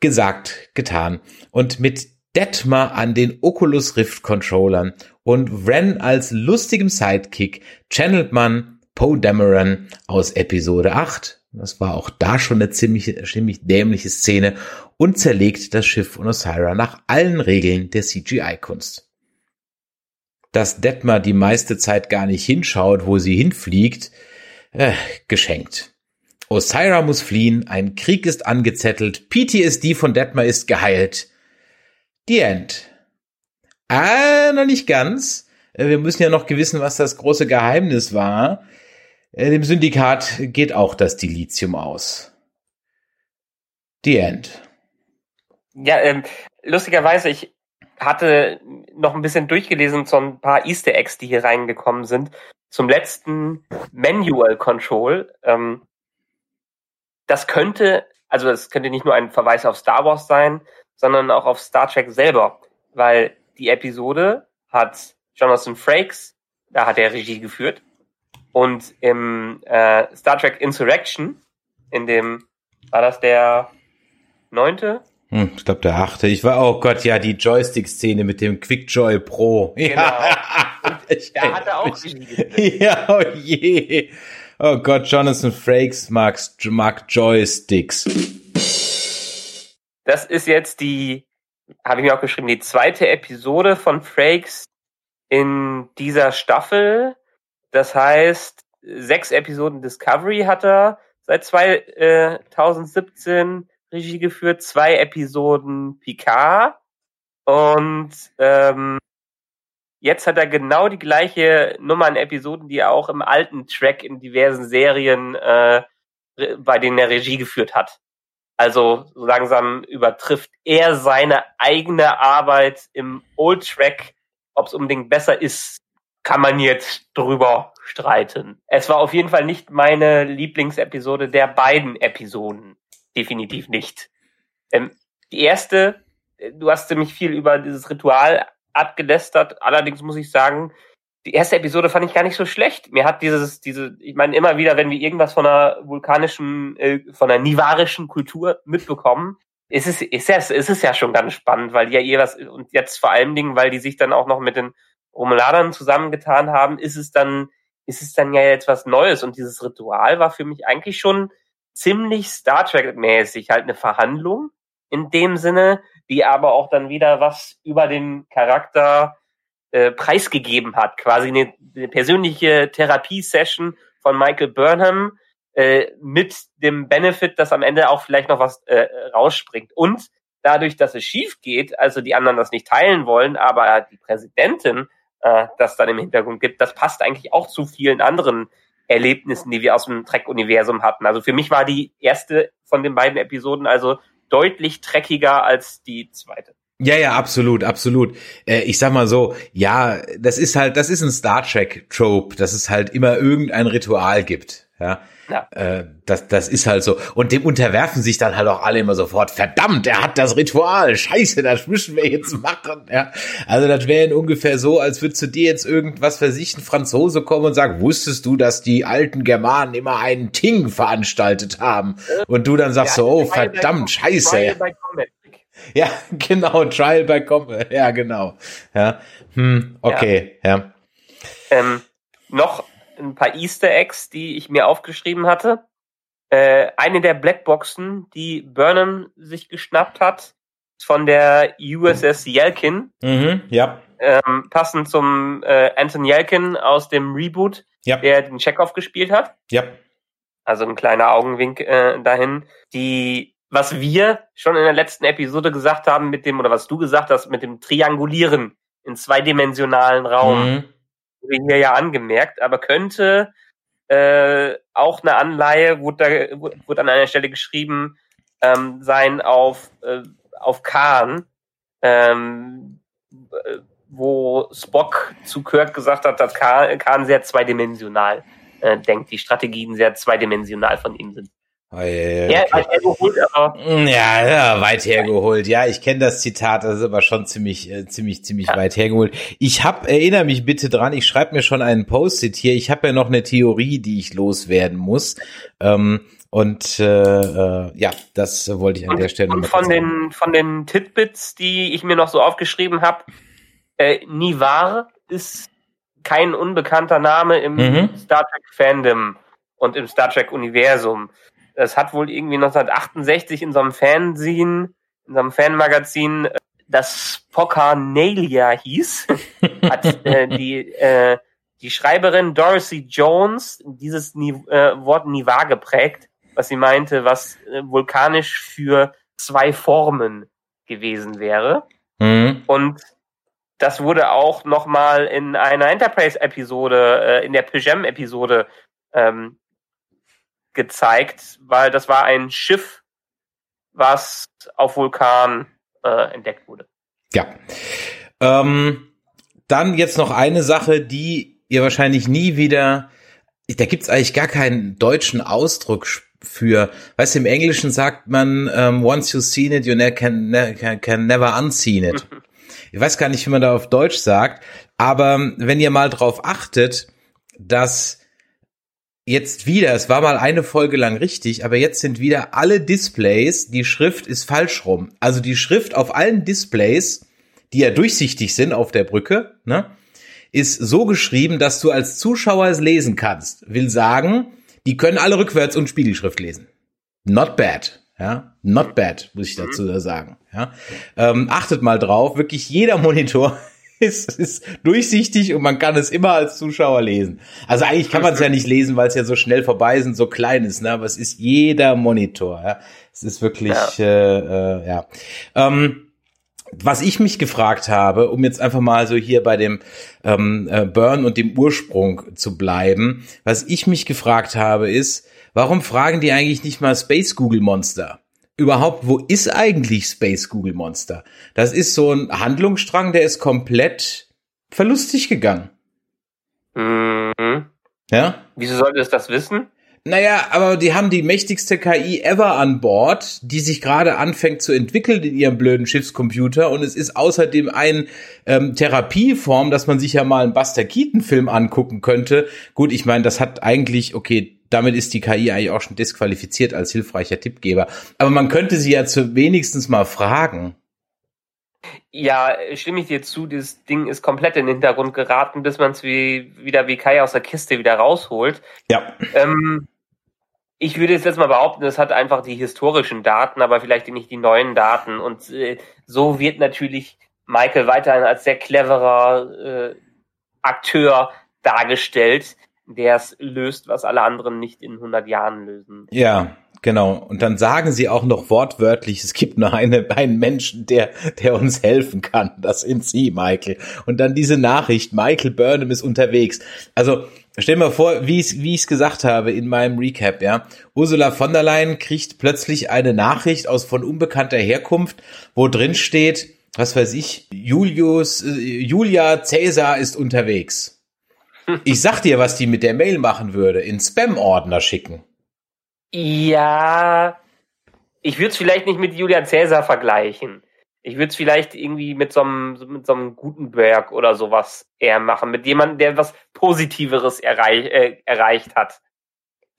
Gesagt, getan. Und mit Detmar an den Oculus Rift Controllern und Ren als lustigem Sidekick channelt man Poe Dameron aus Episode 8. Das war auch da schon eine ziemlich, ziemlich dämliche Szene und zerlegt das Schiff von Osira nach allen Regeln der CGI-Kunst. Dass Detmar die meiste Zeit gar nicht hinschaut, wo sie hinfliegt, äh, geschenkt. Osira muss fliehen, ein Krieg ist angezettelt, PTSD von Detmar ist geheilt. The End. Ah, noch nicht ganz. Äh, wir müssen ja noch gewissen, was das große Geheimnis war. Äh, dem Syndikat geht auch das Dilithium aus. The End. Ja, ähm, lustigerweise, ich hatte noch ein bisschen durchgelesen so ein paar Easter Eggs, die hier reingekommen sind. Zum letzten Manual Control. Ähm, das könnte, also es könnte nicht nur ein Verweis auf Star Wars sein, sondern auch auf Star Trek selber, weil die Episode hat Jonathan Frakes, da hat er Regie geführt, und im äh, Star Trek Insurrection, in dem, war das der neunte? Hm, ich glaube der achte. Ich war, oh Gott, ja, die Joystick-Szene mit dem Quickjoy Pro. Genau. Ja. da hat er auch. Ja, oh je. Oh Gott, Jonathan Frakes mag, mag Joysticks. Das ist jetzt die, habe ich mir auch geschrieben, die zweite Episode von Frakes in dieser Staffel. Das heißt, sechs Episoden Discovery hat er seit 2017 Regie geführt, zwei Episoden Picard und ähm, jetzt hat er genau die gleiche Nummer an Episoden, die er auch im alten Track in diversen Serien äh, bei denen er Regie geführt hat. Also so langsam übertrifft er seine eigene Arbeit im Old Track. Ob es unbedingt besser ist, kann man jetzt drüber streiten. Es war auf jeden Fall nicht meine Lieblingsepisode der beiden Episoden. Definitiv nicht. Ähm, die erste, äh, du hast ziemlich viel über dieses Ritual abgelästert. Allerdings muss ich sagen, die erste Episode fand ich gar nicht so schlecht. Mir hat dieses, diese, ich meine, immer wieder, wenn wir irgendwas von einer vulkanischen, äh, von einer nivarischen Kultur mitbekommen, ist es, ist es, ist es ja schon ganz spannend, weil die ja eh was, und jetzt vor allen Dingen, weil die sich dann auch noch mit den Romulanern zusammengetan haben, ist es dann, ist es dann ja jetzt was Neues. Und dieses Ritual war für mich eigentlich schon ziemlich Star Trek-mäßig, halt eine Verhandlung in dem Sinne, die aber auch dann wieder was über den Charakter äh, preisgegeben hat, quasi eine, eine persönliche Therapiesession von Michael Burnham äh, mit dem Benefit, dass am Ende auch vielleicht noch was äh, rausspringt. Und dadurch, dass es schief geht, also die anderen das nicht teilen wollen, aber die Präsidentin äh, das dann im Hintergrund gibt. Das passt eigentlich auch zu vielen anderen Erlebnissen, die wir aus dem Trek-Universum hatten. Also für mich war die erste von den beiden Episoden also deutlich dreckiger als die zweite. Ja, ja, absolut, absolut. Äh, ich sag mal so, ja, das ist halt, das ist ein Star Trek Trope, dass es halt immer irgendein Ritual gibt. Ja. Ja. Äh, das, das ist halt so. Und dem unterwerfen sich dann halt auch alle immer sofort. Verdammt, er hat das Ritual. Scheiße, das müssen wir jetzt machen. Ja. Also das wäre ungefähr so, als würde zu dir jetzt irgendwas für sich ein Franzose kommen und sagen, wusstest du, dass die alten Germanen immer einen Ting veranstaltet haben? Und du dann sagst ja, so, oh, verdammt, scheiße. Ja, genau, Trial by Combat. Ja, genau. Ja, hm, okay, ja. ja. Ähm, noch ein paar Easter Eggs, die ich mir aufgeschrieben hatte. Äh, eine der Blackboxen, die Burnham sich geschnappt hat, von der USS Yelkin. Mhm, ja. Ähm, passend zum äh, Anton Yelkin aus dem Reboot, ja. der den Chekhov gespielt hat. Ja. Also ein kleiner Augenwink äh, dahin. Die was wir schon in der letzten Episode gesagt haben mit dem, oder was du gesagt hast, mit dem Triangulieren in zweidimensionalen Raum, mhm. Wurde hier ja angemerkt, aber könnte äh, auch eine Anleihe, wurde, da, wurde an einer Stelle geschrieben, ähm, sein auf, äh, auf Khan, ähm, wo Spock zu Kirk gesagt hat, dass Khan, Khan sehr zweidimensional äh, denkt, die Strategien sehr zweidimensional von ihm sind. Okay. Ja, weit hergeholt, aber. Ja, ja, weit hergeholt. Ja, ich kenne das Zitat, das ist aber schon ziemlich, äh, ziemlich, ziemlich ja. weit hergeholt. Ich hab, erinnere mich bitte dran, ich schreibe mir schon einen Post-it hier. Ich habe ja noch eine Theorie, die ich loswerden muss. Ähm, und äh, äh, ja, das wollte ich an und, der Stelle und von den von den Titbits, die ich mir noch so aufgeschrieben habe, äh, Nivar ist kein unbekannter Name im mhm. Star Trek Fandom und im Star Trek Universum. Es hat wohl irgendwie 1968 in so einem Fernsehen, in so einem Fanmagazin, äh, das Pocanalia hieß, hat äh, die, äh, die Schreiberin Dorothy Jones dieses Ni äh, Wort Niva geprägt, was sie meinte, was äh, vulkanisch für zwei Formen gewesen wäre. Mhm. Und das wurde auch nochmal in einer Enterprise-Episode, äh, in der Pyjam-Episode ähm, gezeigt, weil das war ein Schiff, was auf Vulkan äh, entdeckt wurde. Ja. Ähm, dann jetzt noch eine Sache, die ihr wahrscheinlich nie wieder, da gibt's eigentlich gar keinen deutschen Ausdruck für, weißt du, im Englischen sagt man, um, ähm, once you've seen it, you ne can, ne can never unseen it. ich weiß gar nicht, wie man da auf Deutsch sagt, aber wenn ihr mal drauf achtet, dass jetzt wieder, es war mal eine Folge lang richtig, aber jetzt sind wieder alle Displays, die Schrift ist falsch rum. Also die Schrift auf allen Displays, die ja durchsichtig sind auf der Brücke, ne, ist so geschrieben, dass du als Zuschauer es lesen kannst. Will sagen, die können alle rückwärts und Spiegelschrift lesen. Not bad. Ja, not bad, muss ich dazu sagen. Ja, ähm, achtet mal drauf, wirklich jeder Monitor es ist durchsichtig und man kann es immer als Zuschauer lesen. Also eigentlich kann man es ja nicht lesen, weil es ja so schnell vorbei ist und so klein ist, ne? aber es ist jeder Monitor. Ja? Es ist wirklich, ja. Äh, äh, ja. Ähm, was ich mich gefragt habe, um jetzt einfach mal so hier bei dem ähm, äh, Burn und dem Ursprung zu bleiben, was ich mich gefragt habe, ist, warum fragen die eigentlich nicht mal Space Google Monster? Überhaupt, wo ist eigentlich Space Google Monster? Das ist so ein Handlungsstrang, der ist komplett verlustig gegangen. Mhm. Ja? Wieso sollte es das wissen? Naja, aber die haben die mächtigste KI ever an Bord, die sich gerade anfängt zu entwickeln in ihrem blöden Schiffscomputer und es ist außerdem ein ähm, Therapieform, dass man sich ja mal einen Buster Keaton Film angucken könnte. Gut, ich meine, das hat eigentlich, okay, damit ist die KI eigentlich auch schon disqualifiziert als hilfreicher Tippgeber. Aber man könnte sie ja zu wenigstens mal fragen. Ja, stimme ich dir zu, dieses Ding ist komplett in den Hintergrund geraten, bis man es wie, wieder wie Kai aus der Kiste wieder rausholt. Ja. Ähm, ich würde jetzt mal behaupten, es hat einfach die historischen Daten, aber vielleicht nicht die neuen Daten. Und äh, so wird natürlich Michael weiterhin als sehr cleverer äh, Akteur dargestellt, der es löst, was alle anderen nicht in 100 Jahren lösen. Ja, Genau. Und dann sagen sie auch noch wortwörtlich, es gibt nur eine, einen Menschen, der, der uns helfen kann. Das sind Sie, Michael. Und dann diese Nachricht, Michael Burnham ist unterwegs. Also, stell mal vor, wie ich wie ich es gesagt habe in meinem Recap, ja. Ursula von der Leyen kriegt plötzlich eine Nachricht aus von unbekannter Herkunft, wo drin steht, was weiß ich, Julius, äh, Julia Cäsar ist unterwegs. Ich sag dir, was die mit der Mail machen würde, in Spam-Ordner schicken. Ja, ich würde es vielleicht nicht mit Julian Cäsar vergleichen. Ich würde es vielleicht irgendwie mit so einem mit so einem Gutenberg oder sowas eher machen, mit jemandem, der was Positiveres erreich, äh, erreicht hat.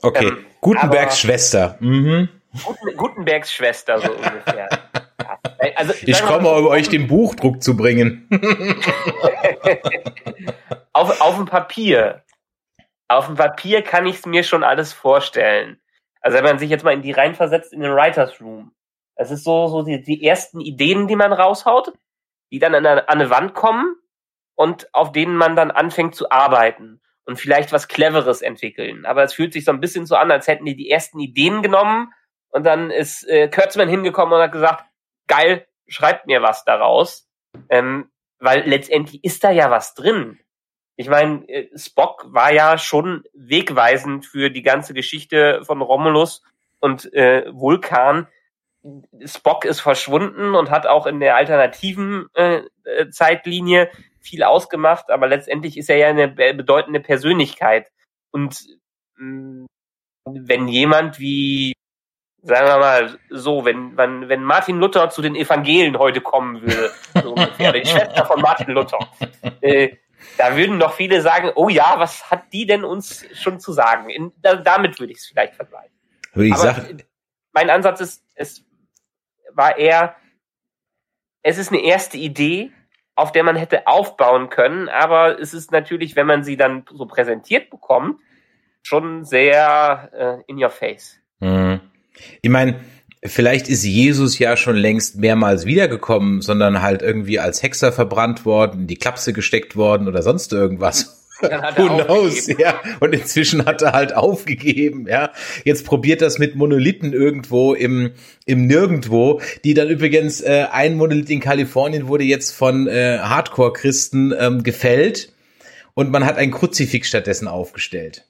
Okay, ähm, Gutenbergs Schwester. Mhm. Guten, Gutenbergs Schwester so ungefähr. Ja. Also, ich komme, um euch den Buchdruck zu bringen. auf, auf dem Papier. Auf dem Papier kann ich es mir schon alles vorstellen. Also wenn man sich jetzt mal in die reinversetzt in den Writers Room. Es ist so, so die, die ersten Ideen, die man raushaut, die dann an eine, an eine Wand kommen und auf denen man dann anfängt zu arbeiten und vielleicht was Cleveres entwickeln. Aber es fühlt sich so ein bisschen so an, als hätten die die ersten Ideen genommen und dann ist äh, Kurtzman hingekommen und hat gesagt, geil, schreibt mir was daraus. Ähm, weil letztendlich ist da ja was drin. Ich meine, äh, Spock war ja schon wegweisend für die ganze Geschichte von Romulus und äh, Vulkan. Spock ist verschwunden und hat auch in der alternativen äh, äh Zeitlinie viel ausgemacht, aber letztendlich ist er ja eine bedeutende Persönlichkeit. Und mh, mm, wenn jemand wie, sagen wir mal so, wenn, wenn, wenn Martin Luther zu den Evangelien heute kommen würde, so ungefähr, die Schwester von Martin Luther, äh, da würden doch viele sagen, oh ja, was hat die denn uns schon zu sagen? In, da, damit würde ich es vielleicht vergleichen. Würde ich sagen. Mein Ansatz ist, es war eher, es ist eine erste Idee, auf der man hätte aufbauen können, aber es ist natürlich, wenn man sie dann so präsentiert bekommt, schon sehr äh, in your face. Mhm. Ich meine, Vielleicht ist Jesus ja schon längst mehrmals wiedergekommen, sondern halt irgendwie als Hexer verbrannt worden, in die Klapse gesteckt worden oder sonst irgendwas. Who knows, ja. Und inzwischen hat er halt aufgegeben, ja. Jetzt probiert das mit Monolithen irgendwo im, im Nirgendwo, die dann übrigens, äh, ein Monolith in Kalifornien wurde jetzt von äh, Hardcore-Christen ähm, gefällt und man hat ein Kruzifix stattdessen aufgestellt.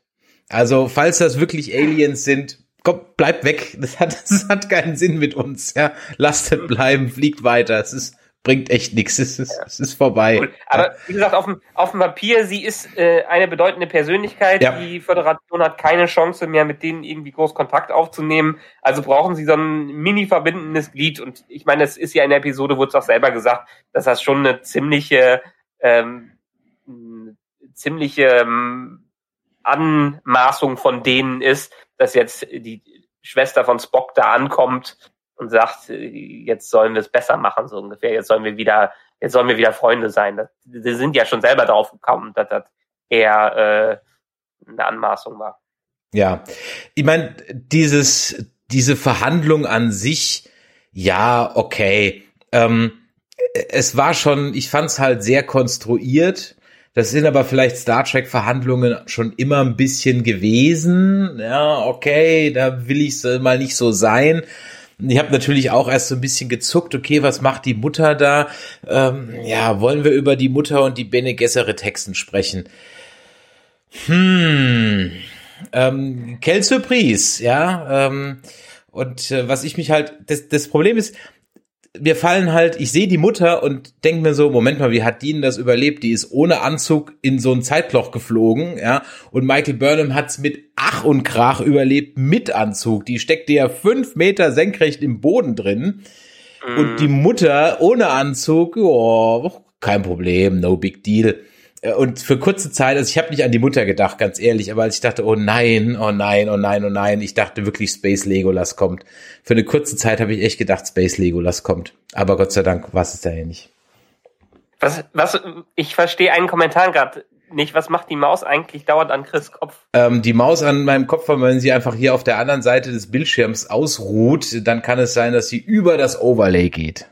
Also, falls das wirklich Aliens sind, komm, bleibt weg. Das hat, das hat keinen Sinn mit uns. Ja, lasst es bleiben, fliegt weiter. Es ist bringt echt nichts. Es ist, es ist vorbei. Cool. Aber wie gesagt, auf dem, auf dem Papier, sie ist äh, eine bedeutende Persönlichkeit. Ja. Die Föderation hat keine Chance mehr, mit denen irgendwie groß Kontakt aufzunehmen. Also brauchen sie so ein mini verbindendes Glied. Und ich meine, es ist ja in der Episode, wurde es auch selber gesagt, dass das schon eine ziemliche, ähm, ziemliche ähm, Anmaßung von denen ist, dass jetzt die Schwester von Spock da ankommt und sagt, jetzt sollen wir es besser machen, so ungefähr. Jetzt sollen wir wieder, jetzt sollen wir wieder Freunde sein. Das, sind ja schon selber drauf gekommen, dass das eher äh, eine Anmaßung war. Ja, ich meine, dieses, diese Verhandlung an sich, ja, okay. Ähm, es war schon, ich fand es halt sehr konstruiert. Das sind aber vielleicht Star Trek Verhandlungen schon immer ein bisschen gewesen. Ja, okay, da will ich mal nicht so sein. Ich habe natürlich auch erst so ein bisschen gezuckt, okay, was macht die Mutter da? Ähm, ja, wollen wir über die Mutter und die Bene Gesserit Hexen sprechen? Hm, ähm, quelle surprise, ja. Ähm, und äh, was ich mich halt, das, das Problem ist, mir fallen halt, ich sehe die Mutter und denke mir so, Moment mal, wie hat die denn das überlebt? Die ist ohne Anzug in so ein Zeitloch geflogen, ja. Und Michael Burnham hat's mit Ach und Krach überlebt mit Anzug. Die steckte ja fünf Meter senkrecht im Boden drin. Mhm. Und die Mutter ohne Anzug, ja, kein Problem, no big deal. Äh, und für kurze Zeit, also ich habe nicht an die Mutter gedacht, ganz ehrlich, aber als ich dachte, oh nein, oh nein, oh nein, oh nein, ich dachte wirklich Space Legolas kommt. Für eine kurze Zeit habe ich echt gedacht, Space Legolas kommt. Aber Gott sei Dank war es da ja nicht. Was, was, ich verstehe einen Kommentar gerade nicht. Was macht die Maus eigentlich dauernd an Chris Kopf? Ähm, die Maus an meinem Kopf, wenn sie einfach hier auf der anderen Seite des Bildschirms ausruht, dann kann es sein, dass sie über das Overlay geht.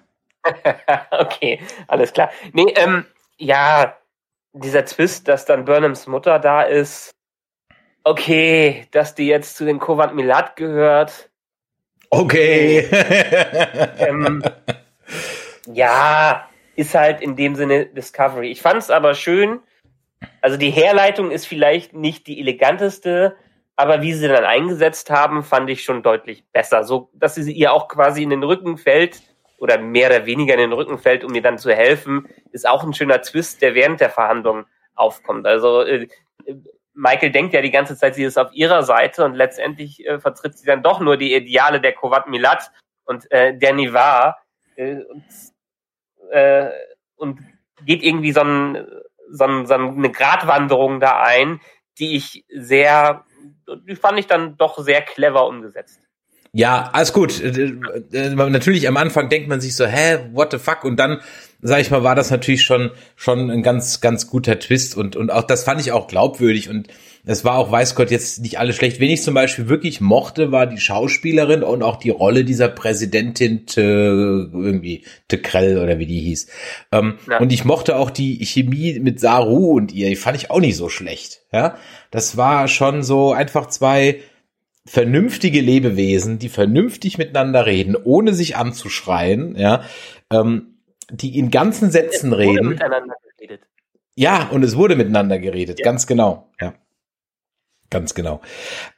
okay, alles klar. Nee, ähm, ja, dieser Twist, dass dann Burnhams Mutter da ist, okay, dass die jetzt zu den Covant Milat gehört, Okay. ähm, ja, ist halt in dem Sinne Discovery. Ich fand es aber schön. Also die Herleitung ist vielleicht nicht die eleganteste, aber wie sie dann eingesetzt haben, fand ich schon deutlich besser. So, dass sie ihr auch quasi in den Rücken fällt oder mehr oder weniger in den Rücken fällt, um ihr dann zu helfen, ist auch ein schöner Twist, der während der Verhandlung aufkommt. Also äh, Michael denkt ja die ganze Zeit, sie ist auf ihrer Seite und letztendlich äh, vertritt sie dann doch nur die Ideale der Kovat Milat und äh, der Nivar äh, und, äh, und geht irgendwie so, ein, so, ein, so eine Gratwanderung da ein, die ich sehr, die fand ich dann doch sehr clever umgesetzt. Ja, alles gut. Äh, äh, natürlich am Anfang denkt man sich so, hä, what the fuck? Und dann, sag ich mal, war das natürlich schon schon ein ganz ganz guter Twist und und auch das fand ich auch glaubwürdig und es war auch, weiß Gott, jetzt nicht alles schlecht. Wen ich zum Beispiel wirklich mochte, war die Schauspielerin und auch die Rolle dieser Präsidentin Te, irgendwie Tekrell oder wie die hieß. Ähm, ja. Und ich mochte auch die Chemie mit Saru und ihr, die fand ich auch nicht so schlecht. Ja, das war schon so einfach zwei vernünftige Lebewesen, die vernünftig miteinander reden, ohne sich anzuschreien, ja, ähm, die in ganzen Sätzen reden. Ja, und es wurde miteinander geredet, ja. ganz genau, ja. Ganz genau.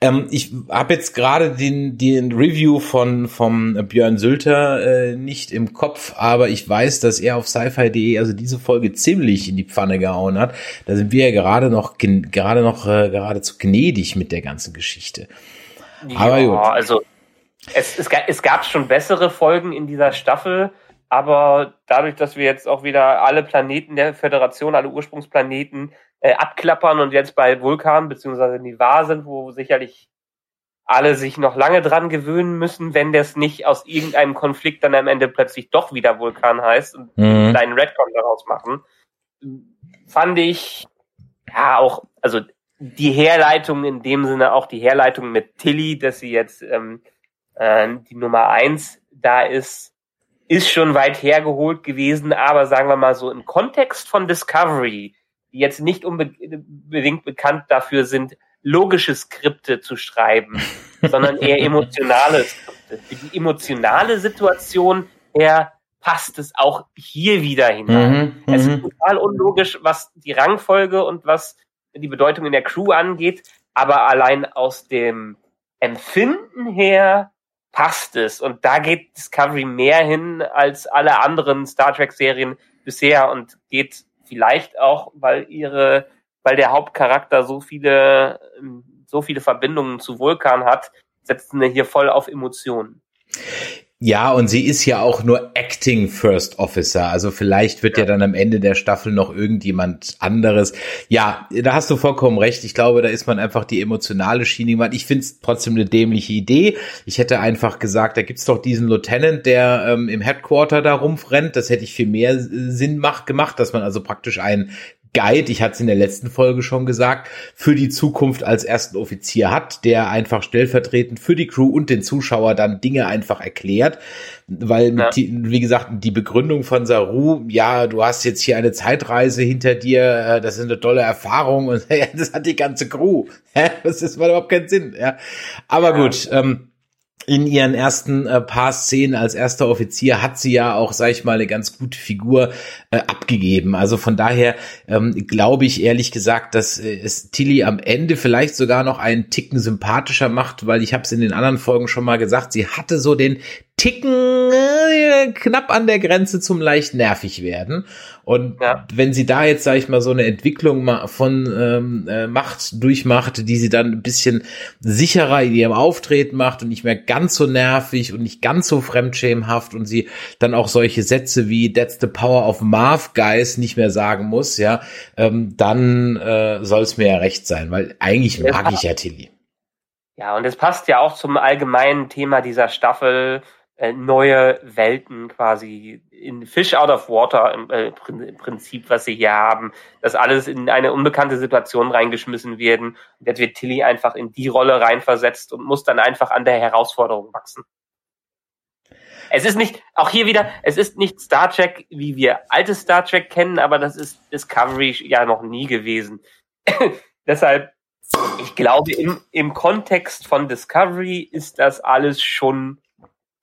Ähm, ich habe jetzt gerade den, den Review von vom Björn Sülter äh, nicht im Kopf, aber ich weiß, dass er auf sci-fi.de also diese Folge ziemlich in die Pfanne gehauen hat. Da sind wir ja gerade noch gerade noch äh, geradezu gnädig mit der ganzen Geschichte. Aber ja, gut. also es, es, es gab schon bessere Folgen in dieser Staffel, aber dadurch, dass wir jetzt auch wieder alle Planeten der Föderation, alle Ursprungsplaneten äh, abklappern und jetzt bei Vulkan beziehungsweise Nivar sind, wo sicherlich alle sich noch lange dran gewöhnen müssen, wenn das nicht aus irgendeinem Konflikt dann am Ende plötzlich doch wieder Vulkan heißt und mhm. einen Redcon daraus machen, fand ich ja auch, also die Herleitung in dem Sinne auch die Herleitung mit Tilly, dass sie jetzt ähm, äh, die Nummer eins da ist, ist schon weit hergeholt gewesen, aber sagen wir mal so im Kontext von Discovery, die jetzt nicht unbedingt bekannt dafür sind, logische Skripte zu schreiben, sondern eher emotionale Skripte. Für die emotionale Situation her passt es auch hier wieder hinein. Mhm, es ist mhm. total unlogisch, was die Rangfolge und was die Bedeutung in der Crew angeht, aber allein aus dem Empfinden her passt es. Und da geht Discovery mehr hin als alle anderen Star Trek-Serien bisher und geht vielleicht auch, weil ihre, weil der Hauptcharakter so viele, so viele Verbindungen zu Vulkan hat, setzen wir hier voll auf Emotionen. Ja, und sie ist ja auch nur Acting First Officer. Also vielleicht wird ja. ja. dann am Ende der Staffel noch irgendjemand anderes. Ja, da hast du vollkommen recht. Ich glaube, da ist man einfach die emotionale Schiene gemacht. Ich finde es trotzdem eine dämliche Idee. Ich hätte einfach gesagt, da gibt's doch diesen Lieutenant, der ähm, im Headquarter da rumrennt. Das hätte ich viel mehr Sinn macht, gemacht, dass man also praktisch einen Guide, ich hatte es in der letzten Folge schon gesagt, für die Zukunft als ersten Offizier hat, der einfach stellvertretend für die Crew und den Zuschauer dann Dinge einfach erklärt. Weil, ja. wie gesagt, die Begründung von Saru, ja, du hast jetzt hier eine Zeitreise hinter dir, äh, das ist eine tolle Erfahrung und ja, das hat die ganze Crew. Das ist mal überhaupt keinen Sinn. Ja. Aber ja. gut, ähm, in ihren ersten äh, paar Szenen als erster Offizier hat sie ja auch, sag ich mal, eine ganz gute Figur äh, abgegeben. Also von daher ähm, glaube ich ehrlich gesagt, dass äh, es Tilly am Ende vielleicht sogar noch einen Ticken sympathischer macht, weil ich habe es in den anderen Folgen schon mal gesagt, sie hatte so den Ticken äh, knapp an der Grenze zum leicht nervig werden. Und ja. wenn sie da jetzt, sage ich mal, so eine Entwicklung von ähm, äh, Macht durchmacht, die sie dann ein bisschen sicherer in ihrem Auftreten macht und nicht mehr ganz so nervig und nicht ganz so fremdschämhaft und sie dann auch solche Sätze wie That's the power of Marv Guys nicht mehr sagen muss, ja, ähm, dann äh, soll es mir ja recht sein, weil eigentlich mag ich ja Tilly. Ja, und es passt ja auch zum allgemeinen Thema dieser Staffel, neue Welten quasi in Fish out of water im, äh, im, Prinzip, was sie hier haben, dass alles in eine unbekannte Situation reingeschmissen werden. Und jetzt wird Tilly einfach in die Rolle reinversetzt und muss dann einfach an der Herausforderung wachsen. Es ist nicht, auch hier wieder, es ist nicht Star Trek, wie wir altes Star Trek kennen, aber das ist Discovery ja noch nie gewesen. Deshalb, ich glaube, im, im Kontext von Discovery ist das alles schon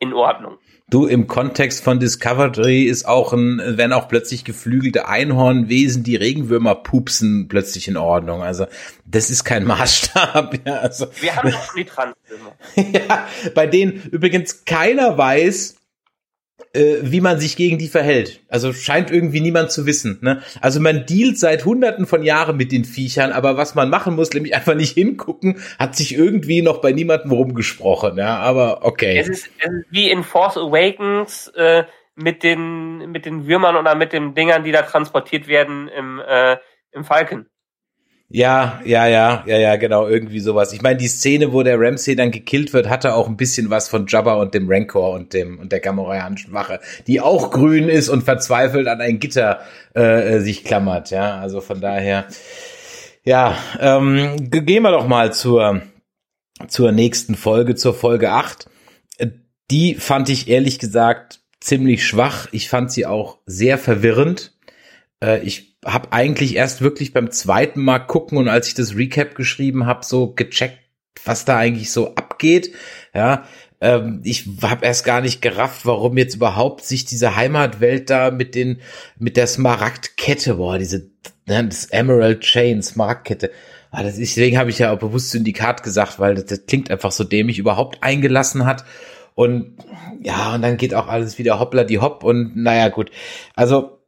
in Ordnung. Du, im Kontext von Discovery ist auch ein, wenn auch plötzlich geflügelte Einhornwesen, die Regenwürmer pupsen, plötzlich in Ordnung. Also, das ist kein Maßstab. Ja, also, Wir haben doch schon die Transfilme. ja, bei denen übrigens keiner weiß, äh, wie man sich gegen die verhält. Also scheint irgendwie niemand zu wissen. Ne? Also man dealt seit hunderten von Jahren mit den Viechern, aber was man machen muss, nämlich einfach nicht hingucken, hat sich irgendwie noch bei niemandem rumgesprochen. Ja, aber okay. Es ist, es ist wie in Force Awakens äh, mit den mit den Würmern oder mit den Dingern, die da transportiert werden im äh, im Falken. Ja, ja, ja, ja, ja, genau, irgendwie sowas. Ich meine, die Szene, wo der Ramsey dann gekillt wird, hatte auch ein bisschen was von Jabba und dem Rancor und dem und der Gamorreanischen Wache, die auch grün ist und verzweifelt an ein Gitter äh, sich klammert. Ja, also von daher, ja, ähm, gehen wir doch mal zur zur nächsten Folge, zur Folge 8. Die fand ich ehrlich gesagt ziemlich schwach. Ich fand sie auch sehr verwirrend. Äh, ich habe eigentlich erst wirklich beim zweiten Mal gucken und als ich das Recap geschrieben habe, so gecheckt, was da eigentlich so abgeht. Ja, ähm, ich habe erst gar nicht gerafft, warum jetzt überhaupt sich diese Heimatwelt da mit den mit der Smaragdkette, boah, diese ne, das Emerald Chain Smaragdkette. Ah, das deswegen habe ich ja auch bewusst Syndikat gesagt, weil das, das klingt einfach so dämlich überhaupt eingelassen hat. Und ja, und dann geht auch alles wieder hoppla die hopp und naja, gut. Also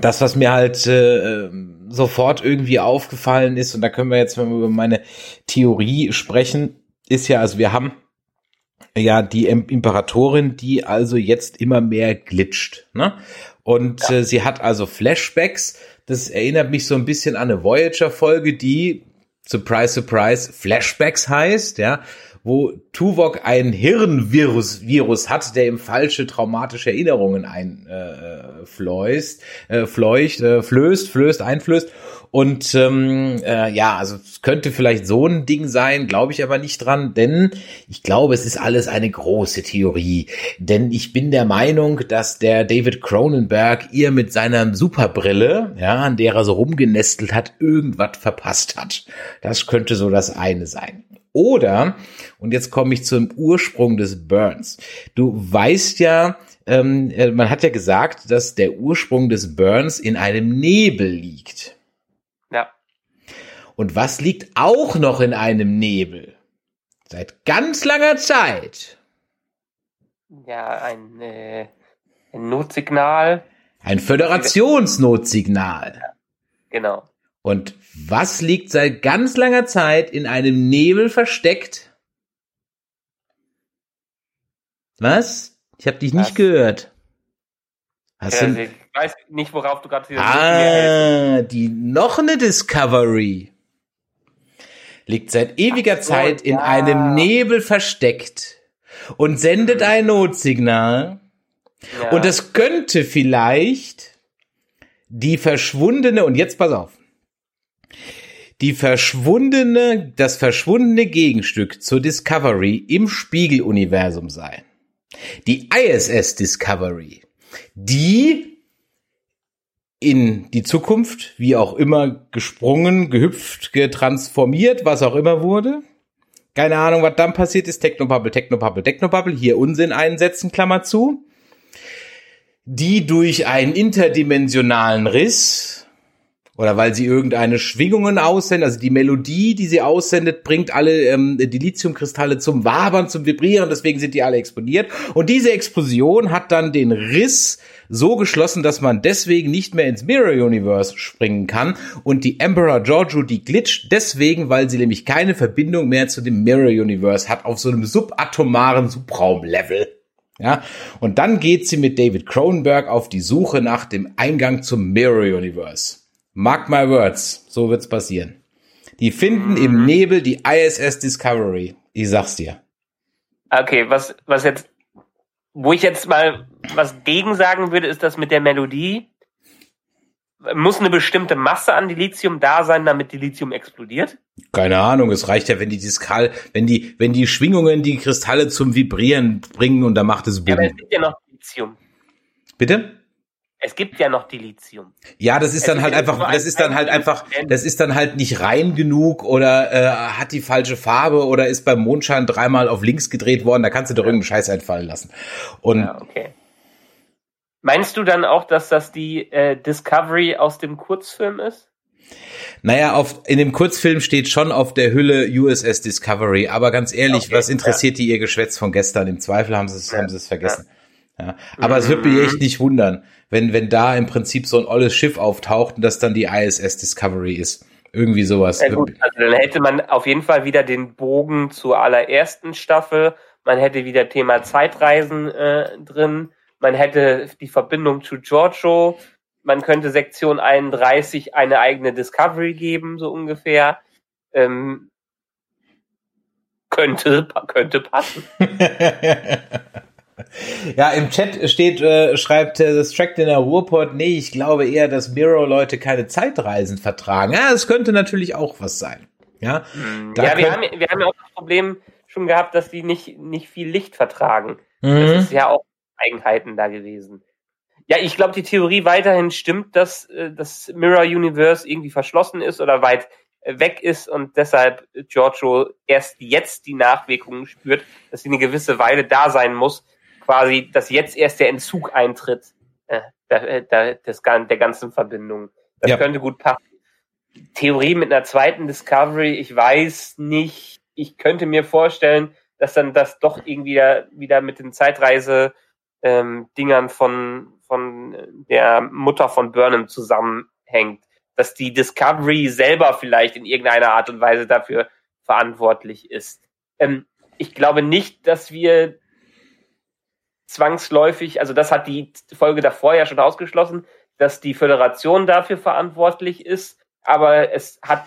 das, was mir halt äh, sofort irgendwie aufgefallen ist, und da können wir jetzt mal über meine Theorie sprechen, ist ja, also wir haben ja die Imperatorin, die also jetzt immer mehr glitscht. Ne? Und ja. äh, sie hat also Flashbacks. Das erinnert mich so ein bisschen an eine Voyager-Folge, die, surprise, surprise, Flashbacks heißt, ja wo Tuvok ein Hirnvirus Virus hat, der ihm falsche traumatische Erinnerungen einfleußt, äh, äh, fleucht, äh, flößt, flößt, einflößt. Und ähm, äh, ja, also es könnte vielleicht so ein Ding sein, glaube ich aber nicht dran, denn ich glaube, es ist alles eine große Theorie. Denn ich bin der Meinung, dass der David Cronenberg ihr mit seiner Superbrille, ja, an der er so rumgenestelt hat, irgendwas verpasst hat. Das könnte so das eine sein. Oder, und jetzt komme ich zum Ursprung des Burns. Du weißt ja, ähm, äh, man hat ja gesagt, dass der Ursprung des Burns in einem Nebel liegt. Ja. Und was liegt auch noch in einem Nebel? Seit ganz langer Zeit. Ja, ein, äh, ein Notsignal. Ein Föderationsnotsignal. Ja, genau. Und was liegt seit ganz langer Zeit in einem Nebel versteckt? Was? Ich habe dich nicht was? gehört. Hast ja, du... Ich weiß nicht, worauf du gerade Ah, die noch eine Discovery liegt seit ewiger so, Zeit in ja. einem Nebel versteckt und sendet ein Notsignal. Ja. Und das könnte vielleicht die verschwundene, und jetzt pass auf, die verschwundene, das verschwundene Gegenstück zur Discovery im Spiegeluniversum sein. Die ISS Discovery, die in die Zukunft, wie auch immer, gesprungen, gehüpft, getransformiert, was auch immer wurde. Keine Ahnung, was dann passiert ist. Technobubble, Technobubble, Technobubble. Hier Unsinn einsetzen, Klammer zu. Die durch einen interdimensionalen Riss oder weil sie irgendeine Schwingungen aussendet, also die Melodie, die sie aussendet, bringt alle ähm, die Lithiumkristalle zum Wabern, zum Vibrieren, deswegen sind die alle explodiert. Und diese Explosion hat dann den Riss so geschlossen, dass man deswegen nicht mehr ins Mirror Universe springen kann. Und die Emperor Giorgio, die glitscht deswegen, weil sie nämlich keine Verbindung mehr zu dem Mirror Universe hat auf so einem subatomaren Subraumlevel. Ja, und dann geht sie mit David Cronenberg auf die Suche nach dem Eingang zum Mirror Universe. Mark my words, so wird's passieren. Die finden mhm. im Nebel die ISS Discovery. Ich sag's dir. Okay, was, was jetzt, wo ich jetzt mal was gegen sagen würde, ist das mit der Melodie. Muss eine bestimmte Masse an Dilithium da sein, damit Dilithium explodiert? Keine Ahnung, es reicht ja, wenn die Diskal, wenn die, wenn die Schwingungen die Kristalle zum Vibrieren bringen und dann macht es Boom. Ja, aber es gibt ja noch Dilithium. Bitte? Es gibt ja noch Dilithium. Ja, das ist Es dann halt einfach, nur das ein- ist dann halt ein- einfach, das ist dann halt nicht rein genug oder äh, hat die falsche Farbe oder ist beim Mondschein dreimal auf links gedreht worden. Da kannst du doch irgendeinen Scheiß einfallen lassen. Und Ja, okay. Meinst du dann auch, dass das die äh, Discovery aus dem Kurzfilm ist? Naja, auf, in dem Kurzfilm steht schon auf der Hülle USS Discovery, aber ganz ehrlich, Okay, was interessiert die ihr Geschwätz von gestern? Im Zweifel haben sie es, Ja, haben sie es vergessen. Ja. Aber es wird mich echt nicht wundern, wenn, wenn da im Prinzip so ein olles Schiff auftaucht und das dann die ISS Discovery ist. Irgendwie sowas. Ja, gut, also dann hätte man auf jeden Fall wieder den Bogen zur allerersten Staffel. Man hätte wieder Thema Zeitreisen äh, drin. Man hätte die Verbindung zu Giorgio. Man könnte Sektion 31 eine eigene Discovery geben, so ungefähr. Ähm, könnte, könnte passen. ja, im Chat steht, äh, schreibt äh, das Track in der Ruhrport, nee, ich glaube eher, dass Mirror-Leute keine Zeitreisen vertragen. Ja, es könnte natürlich auch was sein. Ja, Da ja, wir haben, wir haben ja auch das Problem schon gehabt, dass die nicht, nicht viel Licht vertragen. Das mhm. ist ja auch Eigenheiten da gewesen. Ja, ich glaube, die Theorie weiterhin stimmt, dass äh, das Mirror Universe irgendwie verschlossen ist oder weit äh, weg ist und deshalb Giorgio erst jetzt die Nachwirkungen spürt, dass sie eine gewisse Weile da sein muss, quasi, dass jetzt erst der Entzug eintritt äh, der, der, des, der ganzen Verbindung. Das Ja. könnte gut passen. Theorie mit einer zweiten Discovery, ich weiß nicht. Ich könnte mir vorstellen, dass dann das doch irgendwie da, wieder mit den Zeitreise ähm, Dingern von von der Mutter von Burnham zusammenhängt, dass die Discovery selber vielleicht in irgendeiner Art und Weise dafür verantwortlich ist. Ähm, ich glaube nicht, dass wir zwangsläufig, also das hat die Folge davor ja schon ausgeschlossen, dass die Föderation dafür verantwortlich ist, aber es hat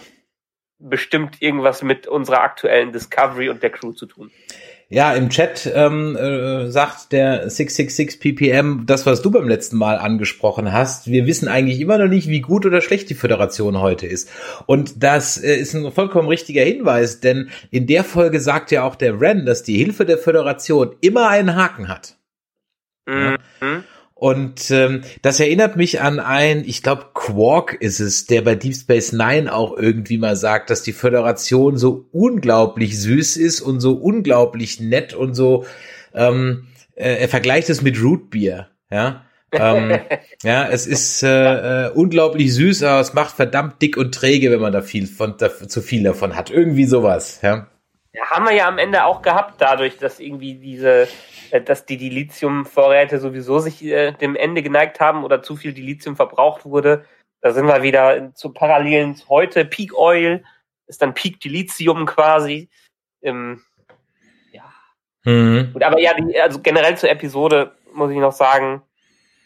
bestimmt irgendwas mit unserer aktuellen Discovery und der Crew zu tun. Ja, im Chat ähm, äh, sagt der 666 ppm das, was du beim letzten Mal angesprochen hast. Wir wissen eigentlich immer noch nicht, wie gut oder schlecht die Föderation heute ist. Und das äh, ist ein vollkommen richtiger Hinweis, denn in der Folge sagt ja auch der Ren, dass die Hilfe der Föderation immer einen Haken hat. Ja. Mhm. Und ähm, das erinnert mich an ein, ich glaube, Quark ist es, der bei Deep Space Nine auch irgendwie mal sagt, dass die Föderation so unglaublich süß ist und so unglaublich nett und so. Ähm, äh, er vergleicht es mit Rootbeer, ja. ähm, ja, es ist äh, äh, unglaublich süß, aber es macht verdammt dick und träge, wenn man da viel von da, zu viel davon hat. Irgendwie sowas, ja. Ja, haben wir ja am Ende auch gehabt, dadurch, dass irgendwie diese, äh, dass die Dilithium-Vorräte sowieso sich äh, dem Ende geneigt haben oder zu viel Dilithium verbraucht wurde. Da sind wir wieder zu Parallelen heute. Peak Oil ist dann Peak Dilithium quasi. Ähm, ja. Mhm. Gut, aber ja, die, also generell zur Episode muss ich noch sagen,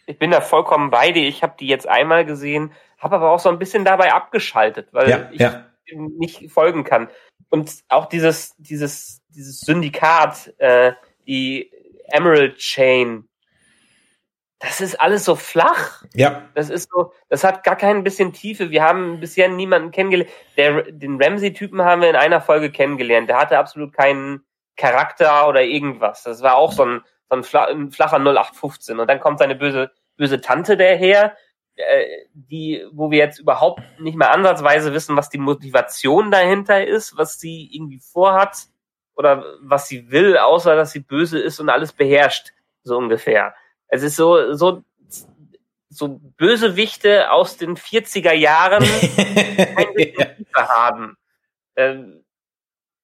ich bin da vollkommen bei dir. Ich habe die jetzt einmal gesehen, habe aber auch so ein bisschen dabei abgeschaltet, weil Ja, ich ja. nicht folgen kann. Und auch dieses, dieses, dieses Syndikat, äh, die Emerald Chain, das ist alles so flach. Ja, Das ist so, das hat gar kein bisschen Tiefe. Wir haben bisher niemanden kennengelernt. Der, den Ramsey-Typen haben wir in einer Folge kennengelernt. Der hatte absolut keinen Charakter oder irgendwas. Das war auch so ein, so ein, fla ein flacher 0815. Und dann kommt seine böse, böse Tante daher, die, wo wir jetzt überhaupt nicht mehr ansatzweise wissen, was die Motivation dahinter ist, was sie irgendwie vorhat oder was sie will, außer dass sie böse ist und alles beherrscht, so ungefähr. Es ist so, so, so Bösewichte aus den 40er Jahren Tiefe haben. Ähm,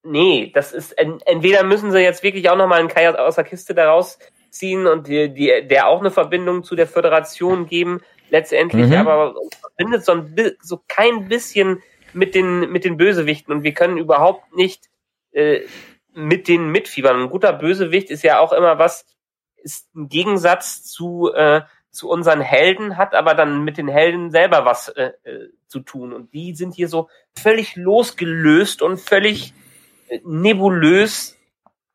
nee, das ist, en, entweder müssen sie jetzt wirklich auch nochmal einen Kai aus der Kiste daraus ziehen und die, die, der auch eine Verbindung zu der Föderation geben, letztendlich, Mhm. aber verbindet so, ein, so kein bisschen mit den, mit den Bösewichten und wir können überhaupt nicht äh, mit den mitfiebern. Ein guter Bösewicht ist ja auch immer was, ist ein Gegensatz zu, äh, zu unseren Helden, hat aber dann mit den Helden selber was äh, äh, zu tun. Und die sind hier so völlig losgelöst und völlig äh, nebulös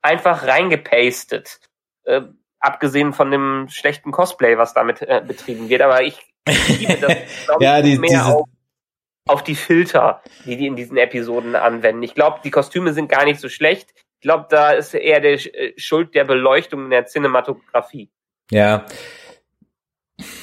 einfach reingepastet. Äh, abgesehen von dem schlechten Cosplay, was damit äh, betrieben wird. Aber ich das, Ja, die- mehr diese- auf, auf die Filter, die die in diesen Episoden anwenden. Ich glaube, die Kostüme sind gar nicht so schlecht. Ich glaube, da ist eher der äh, Schuld der Beleuchtung in der Cinematografie. Ja.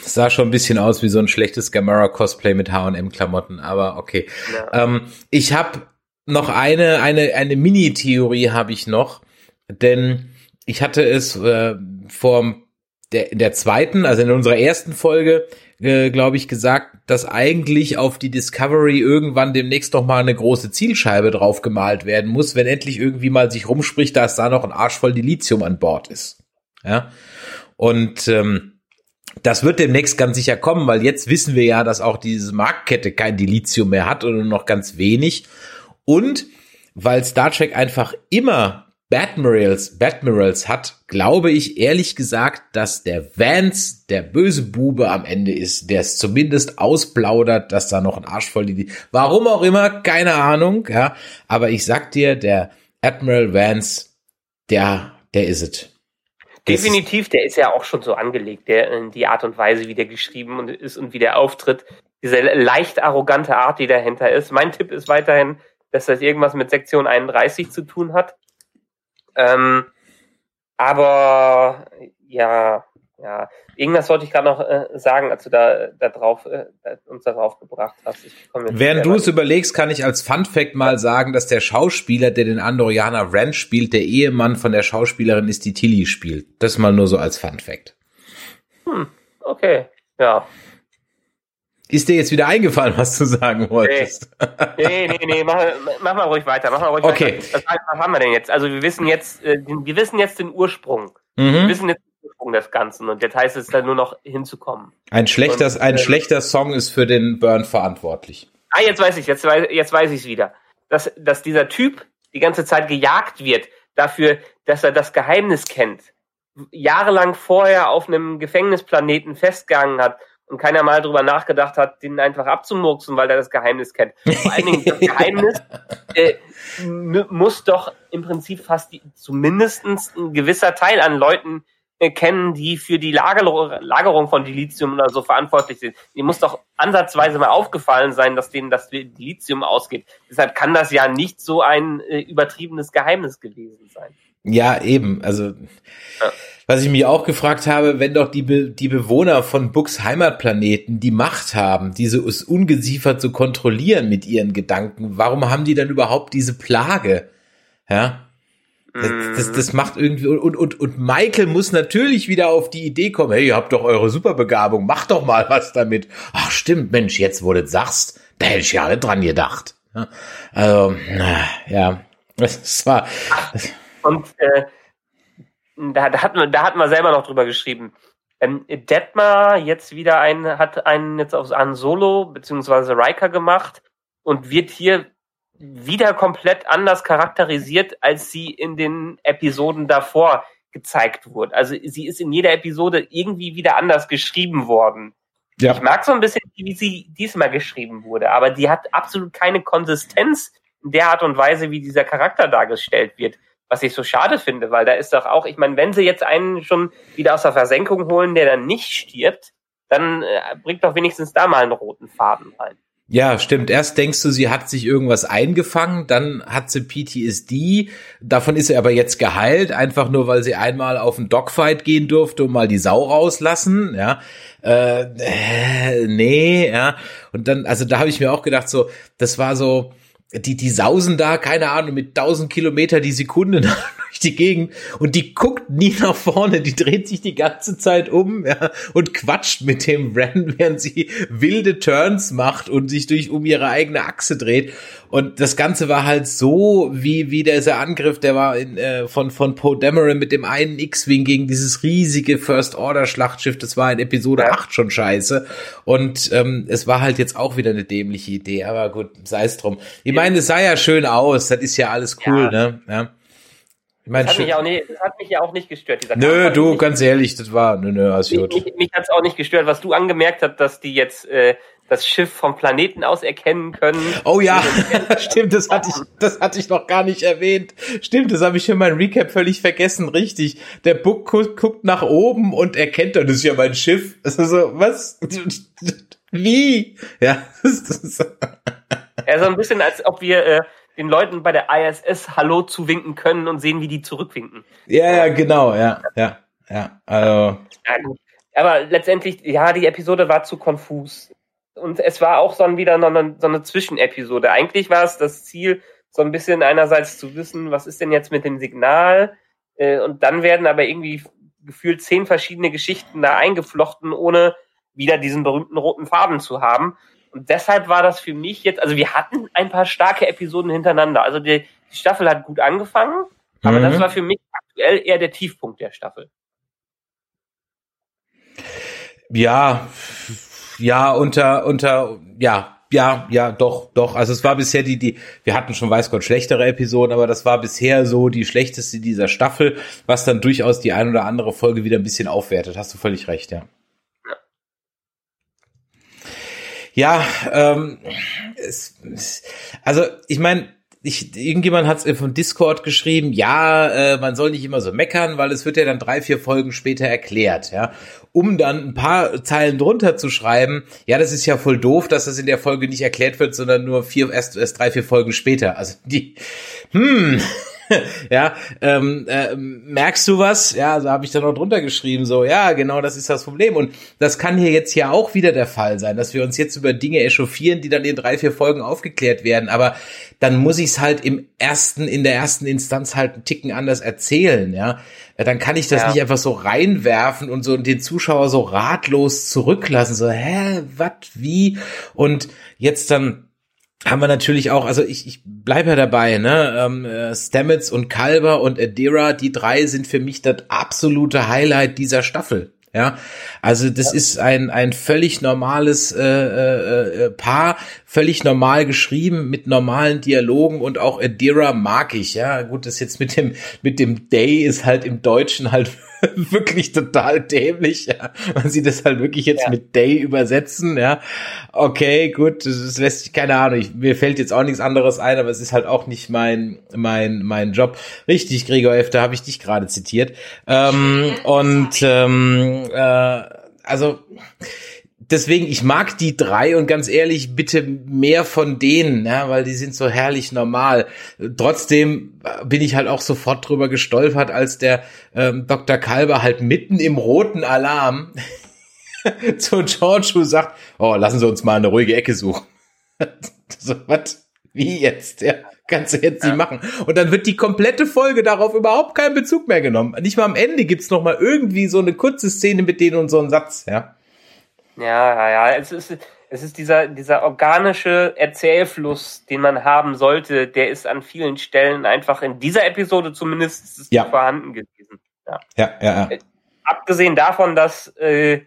sah schon ein bisschen aus wie so ein schlechtes Gamera-Cosplay mit H&M-Klamotten, aber okay. Ja. Ähm, ich habe noch eine, eine, eine Mini-Theorie habe ich noch, denn ich hatte es äh, vor der, in der zweiten, also in unserer ersten Folge, äh, glaube ich, gesagt, dass eigentlich auf die Discovery irgendwann demnächst noch mal eine große Zielscheibe drauf gemalt werden muss, wenn endlich irgendwie mal sich rumspricht, dass da noch ein Arsch voll Dilithium an Bord ist. Ja. Und ähm, das wird demnächst ganz sicher kommen, weil jetzt wissen wir ja, dass auch diese Marktkette kein Dilithium mehr hat oder nur noch ganz wenig. Und weil Star Trek einfach immer Batmirals, Batmirals hat, glaube ich ehrlich gesagt, dass der Vance der böse Bube am Ende ist, der es zumindest ausplaudert, dass da noch ein Arsch voll die, warum auch immer, keine Ahnung, ja, aber ich sag dir, der Admiral Vance, der, der ist es. Definitiv, der ist ja auch schon so angelegt, der in die Art und Weise, wie der geschrieben ist und wie der auftritt, diese leicht arrogante Art, die dahinter ist. Mein Tipp ist weiterhin, dass das irgendwas mit Sektion 31 zu tun hat. Ähm, aber ja, ja, irgendwas wollte ich gerade noch äh, sagen, als du da, da drauf äh, uns darauf gebracht hast. Während du es überlegst, kann ich als Fun Fact mal sagen, dass der Schauspieler, der den Andorianer Ranch spielt, der Ehemann von der Schauspielerin ist, die Tilly spielt. Das mal nur so als Fun Fact. Hm, okay, ja. Ist dir jetzt wieder eingefallen, was du sagen wolltest? Nee, nee, nee, nee mach, mach mal ruhig weiter. Mach mal ruhig okay. weiter. Was, was haben wir denn jetzt? Also wir wissen jetzt, äh, wir wissen jetzt den Ursprung. Mhm. Wir wissen jetzt den Ursprung des Ganzen und jetzt heißt es dann nur noch hinzukommen. Ein schlechter, und, ein äh, schlechter Song ist für den Burn verantwortlich. Ah, jetzt weiß ich, jetzt weiß, jetzt weiß ich es wieder. Dass, dass dieser Typ die ganze Zeit gejagt wird dafür, dass er das Geheimnis kennt. Jahrelang vorher auf einem Gefängnisplaneten festgegangen hat und keiner mal drüber nachgedacht hat, den einfach abzumurksen, weil er das Geheimnis kennt. Vor allen Dingen, das Geheimnis äh, muss doch im Prinzip fast die, zumindest ein gewisser Teil an Leuten äh, kennen, die für die Lager Lagerung von Dilithium oder so verantwortlich sind. Die muss doch ansatzweise mal aufgefallen sein, dass denen das Dilithium ausgeht. Deshalb kann das ja nicht so ein äh, übertriebenes Geheimnis gewesen sein. Ja, eben. Also ja. Was ich mich auch gefragt habe, wenn doch die, Be die Bewohner von Books Heimatplaneten die Macht haben, dieses Ungeziefer zu kontrollieren mit ihren Gedanken, warum haben die dann überhaupt diese Plage? Ja. Das, das, das macht irgendwie und, und, und Michael muss natürlich wieder auf die Idee kommen, hey, ihr habt doch eure Superbegabung, macht doch mal was damit. Ach stimmt, Mensch, jetzt wo du das sagst, da hätte ich ja nicht dran gedacht. Also, ja, das war. Und äh, da, da, hatten wir, da hatten wir selber noch drüber geschrieben. Ähm, Detmar jetzt wieder ein, hat einen jetzt auf an Solo beziehungsweise Riker gemacht und wird hier wieder komplett anders charakterisiert, als sie in den Episoden davor gezeigt wurde. Also sie ist in jeder Episode irgendwie wieder anders geschrieben worden. Ja. Ich mag so ein bisschen, wie sie diesmal geschrieben wurde, aber die hat absolut keine Konsistenz in der Art und Weise, wie dieser Charakter dargestellt wird was ich so schade finde, weil da ist doch auch, ich meine, wenn sie jetzt einen schon wieder aus der Versenkung holen, der dann nicht stirbt, dann äh, bringt doch wenigstens da mal einen roten Faden rein. Ja, stimmt. Erst denkst du, sie hat sich irgendwas eingefangen, dann hat sie PTSD. Davon ist sie aber jetzt geheilt, einfach nur, weil sie einmal auf einen Dogfight gehen durfte und mal die Sau rauslassen. Ja, äh, äh, nee, ja. Und dann, also da habe ich mir auch gedacht, so, das war so, die, die sausen da, keine Ahnung, mit 1000 Kilometer die Sekunde durch die Gegend und die guckt nie nach vorne, die dreht sich die ganze Zeit um ja, und quatscht mit dem Ren, während sie wilde Turns macht und sich durch um ihre eigene Achse dreht. Und das Ganze war halt so, wie, wie dieser Angriff, der war in, äh, von, von Poe Dameron mit dem einen X-Wing gegen dieses riesige First-Order-Schlachtschiff. Das war in Episode ja. 8 schon scheiße. Und ähm, es war halt jetzt auch wieder eine dämliche Idee. Aber gut, sei es drum. Ich meine, es sah ja schön aus. Das ist ja alles cool, ja. ne? Ja. Ich mein, das, hat mich auch nicht, das hat mich ja auch nicht gestört. Dieser nö, du, nicht, ganz ehrlich, das war, nö, nö, alles gut. Mich, mich, mich hat es auch nicht gestört, was du angemerkt hast, dass die jetzt äh, das Schiff vom Planeten aus erkennen können. Oh ja, stimmt, das hatte ich, das hatte ich noch gar nicht erwähnt. Stimmt, das habe ich in meinem Recap völlig vergessen. Richtig, der Book guckt, guckt nach oben und erkennt dann, das ist ja mein Schiff. Also so, was? Wie? Ja. ja, so ein bisschen, als ob wir äh, den Leuten bei der ISS Hallo zuwinken können und sehen, wie die zurückwinken. Ja, ja, genau, ja, ja, ja. Also. Aber letztendlich, ja, die Episode war zu konfus. Und es war auch so ein, wieder noch eine, so eine Zwischenepisode. Eigentlich war es das Ziel, so ein bisschen einerseits zu wissen, was ist denn jetzt mit dem Signal? Äh, und dann werden aber irgendwie gefühlt zehn verschiedene Geschichten da eingeflochten, ohne wieder diesen berühmten roten Faden zu haben. Und deshalb war das für mich jetzt, also wir hatten ein paar starke Episoden hintereinander. Also die, die Staffel hat gut angefangen, aber mhm. das war für mich aktuell eher der Tiefpunkt der Staffel. Ja, ja, unter, unter, ja, ja, ja, doch, doch. Also es war bisher die, die, wir hatten schon weiß Gott schlechtere Episoden, aber das war bisher so die schlechteste dieser Staffel, was dann durchaus die ein oder andere Folge wieder ein bisschen aufwertet. Hast du völlig recht, ja. Ja, ähm, es, also ich meine, ich, irgendjemand hat es von Discord geschrieben, ja, äh, man soll nicht immer so meckern, weil es wird ja dann drei, vier Folgen später erklärt, ja. Um dann ein paar Zeilen drunter zu schreiben, ja, das ist ja voll doof, dass das in der Folge nicht erklärt wird, sondern nur vier, erst, erst drei, vier Folgen später. Also die, hm, ja, ähm, äh, merkst du was? Ja, also habe ich da noch drunter geschrieben, so, ja, genau, das ist das Problem. Und das kann hier jetzt ja auch wieder der Fall sein, dass wir uns jetzt über Dinge echauffieren, die dann in drei, vier Folgen aufgeklärt werden. Aber dann muss ich es halt im ersten, in der ersten Instanz halt einen Ticken anders erzählen, ja. Dann kann ich das ja. nicht einfach so reinwerfen und so den Zuschauer so ratlos zurücklassen, so, hä, was, wie? Und jetzt dann haben wir natürlich auch, also ich, ich bleibe ja dabei, ne? Ähm, äh, Stamets und Kalber und Adira, die drei sind für mich das absolute Highlight dieser Staffel. Ja, also das ja. ist ein ein völlig normales äh, äh, äh, Paar, völlig normal geschrieben mit normalen Dialogen und auch Adira mag ich. Ja, gut, das jetzt mit dem mit dem Day ist halt im Deutschen halt wirklich total dämlich, ja. Man sieht das halt wirklich jetzt ja. mit Day übersetzen, ja. Okay, gut, das lässt sich, keine Ahnung, ich, mir fällt jetzt auch nichts anderes ein, aber es ist halt auch nicht mein, mein, mein Job. Richtig, Gregor F., da habe ich dich gerade zitiert. Ähm, und ähm, äh, also deswegen, ich mag die drei und ganz ehrlich, bitte mehr von denen, ja, weil die sind so herrlich normal. Trotzdem bin ich halt auch sofort drüber gestolpert, als der ähm, Dr. Kalber halt mitten im roten Alarm zu Giorgio sagt, oh, lassen Sie uns mal eine ruhige Ecke suchen. so, was? Wie jetzt? Ja, kannst du jetzt nicht machen. Und dann wird die komplette Folge darauf überhaupt keinen Bezug mehr genommen. Nicht mal am Ende gibt's noch mal irgendwie so eine kurze Szene mit denen und so einen Satz, ja. Ja, ja, ja. Es ist, es ist dieser, dieser organische Erzählfluss, den man haben sollte, der ist an vielen Stellen einfach in dieser Episode zumindest ja. vorhanden gewesen. Ja, ja, ja. ja. Äh, abgesehen davon, dass äh,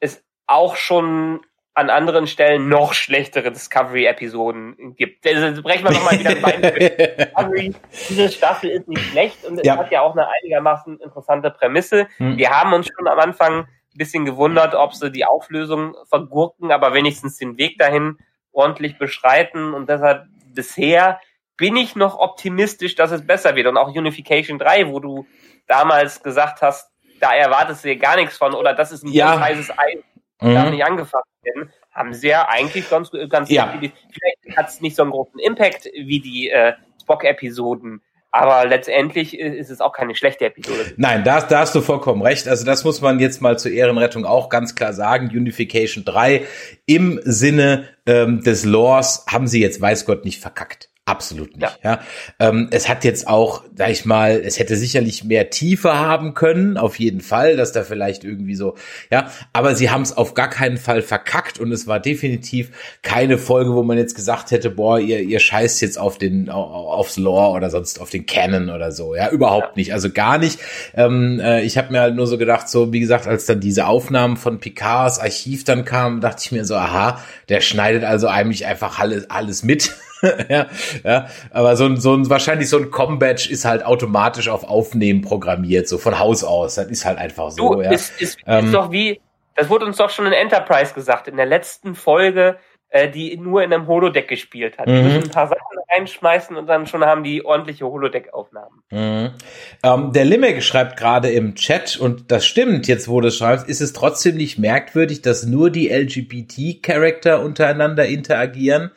es auch schon an anderen Stellen noch schlechtere Discovery-Episoden gibt. Also brechen wir nochmal wieder ein Discovery. Diese Staffel ist nicht schlecht und es ja. hat ja auch eine einigermaßen interessante Prämisse. Hm. Wir haben uns schon am Anfang bisschen gewundert, ob sie die Auflösung vergurken, aber wenigstens den Weg dahin ordentlich beschreiten. Und deshalb bisher bin ich noch optimistisch, dass es besser wird. Und auch Unification 3, wo du damals gesagt hast, da erwartest du dir gar nichts von oder das ist ein ja. heißes Ei, mhm. darf nicht angefasst werden, haben sie ja eigentlich ganz, ganz ja. Vielleicht hat es nicht so einen großen Impact wie die äh, Spock-Episoden, aber letztendlich ist es auch keine schlechte Episode. Nein, da, da hast du vollkommen recht. Also das muss man jetzt mal zur Ehrenrettung auch ganz klar sagen. Unification 3 im Sinne ähm, des Lores haben sie jetzt weiß Gott nicht verkackt. Absolut nicht. Ja. ja. Ähm, es hat jetzt auch, sag ich mal, es hätte sicherlich mehr Tiefe haben können, auf jeden Fall, dass da vielleicht irgendwie so, ja, aber sie haben es auf gar keinen Fall verkackt und es war definitiv keine Folge, wo man jetzt gesagt hätte, boah, ihr, ihr scheißt jetzt auf den, aufs Lore oder sonst auf den Canon oder so, ja, überhaupt ja. nicht, also gar nicht. Ähm, äh, ich habe mir halt nur so gedacht, so, wie gesagt, als dann diese Aufnahmen von Picards Archiv dann kamen, dachte ich mir so, aha, der schneidet also eigentlich einfach alles, alles mit. ja, ja, aber so ein, so ein, wahrscheinlich so ein Com-Badge ist halt automatisch auf Aufnehmen programmiert, so von Haus aus. Das ist halt einfach so, du, ja. Ist, ist, ähm, ist doch wie, das wurde uns doch schon in Enterprise gesagt, in der letzten Folge, äh, die nur in einem Holodeck gespielt hat. Die mhm. müssen ein paar Sachen reinschmeißen und dann schon haben die ordentliche Holodeck-Aufnahmen. Mhm. Ähm, der Limek schreibt gerade im Chat, und das stimmt, jetzt wo du es schreibst, ist es trotzdem nicht merkwürdig, dass nur die LGBT-Charakter untereinander interagieren?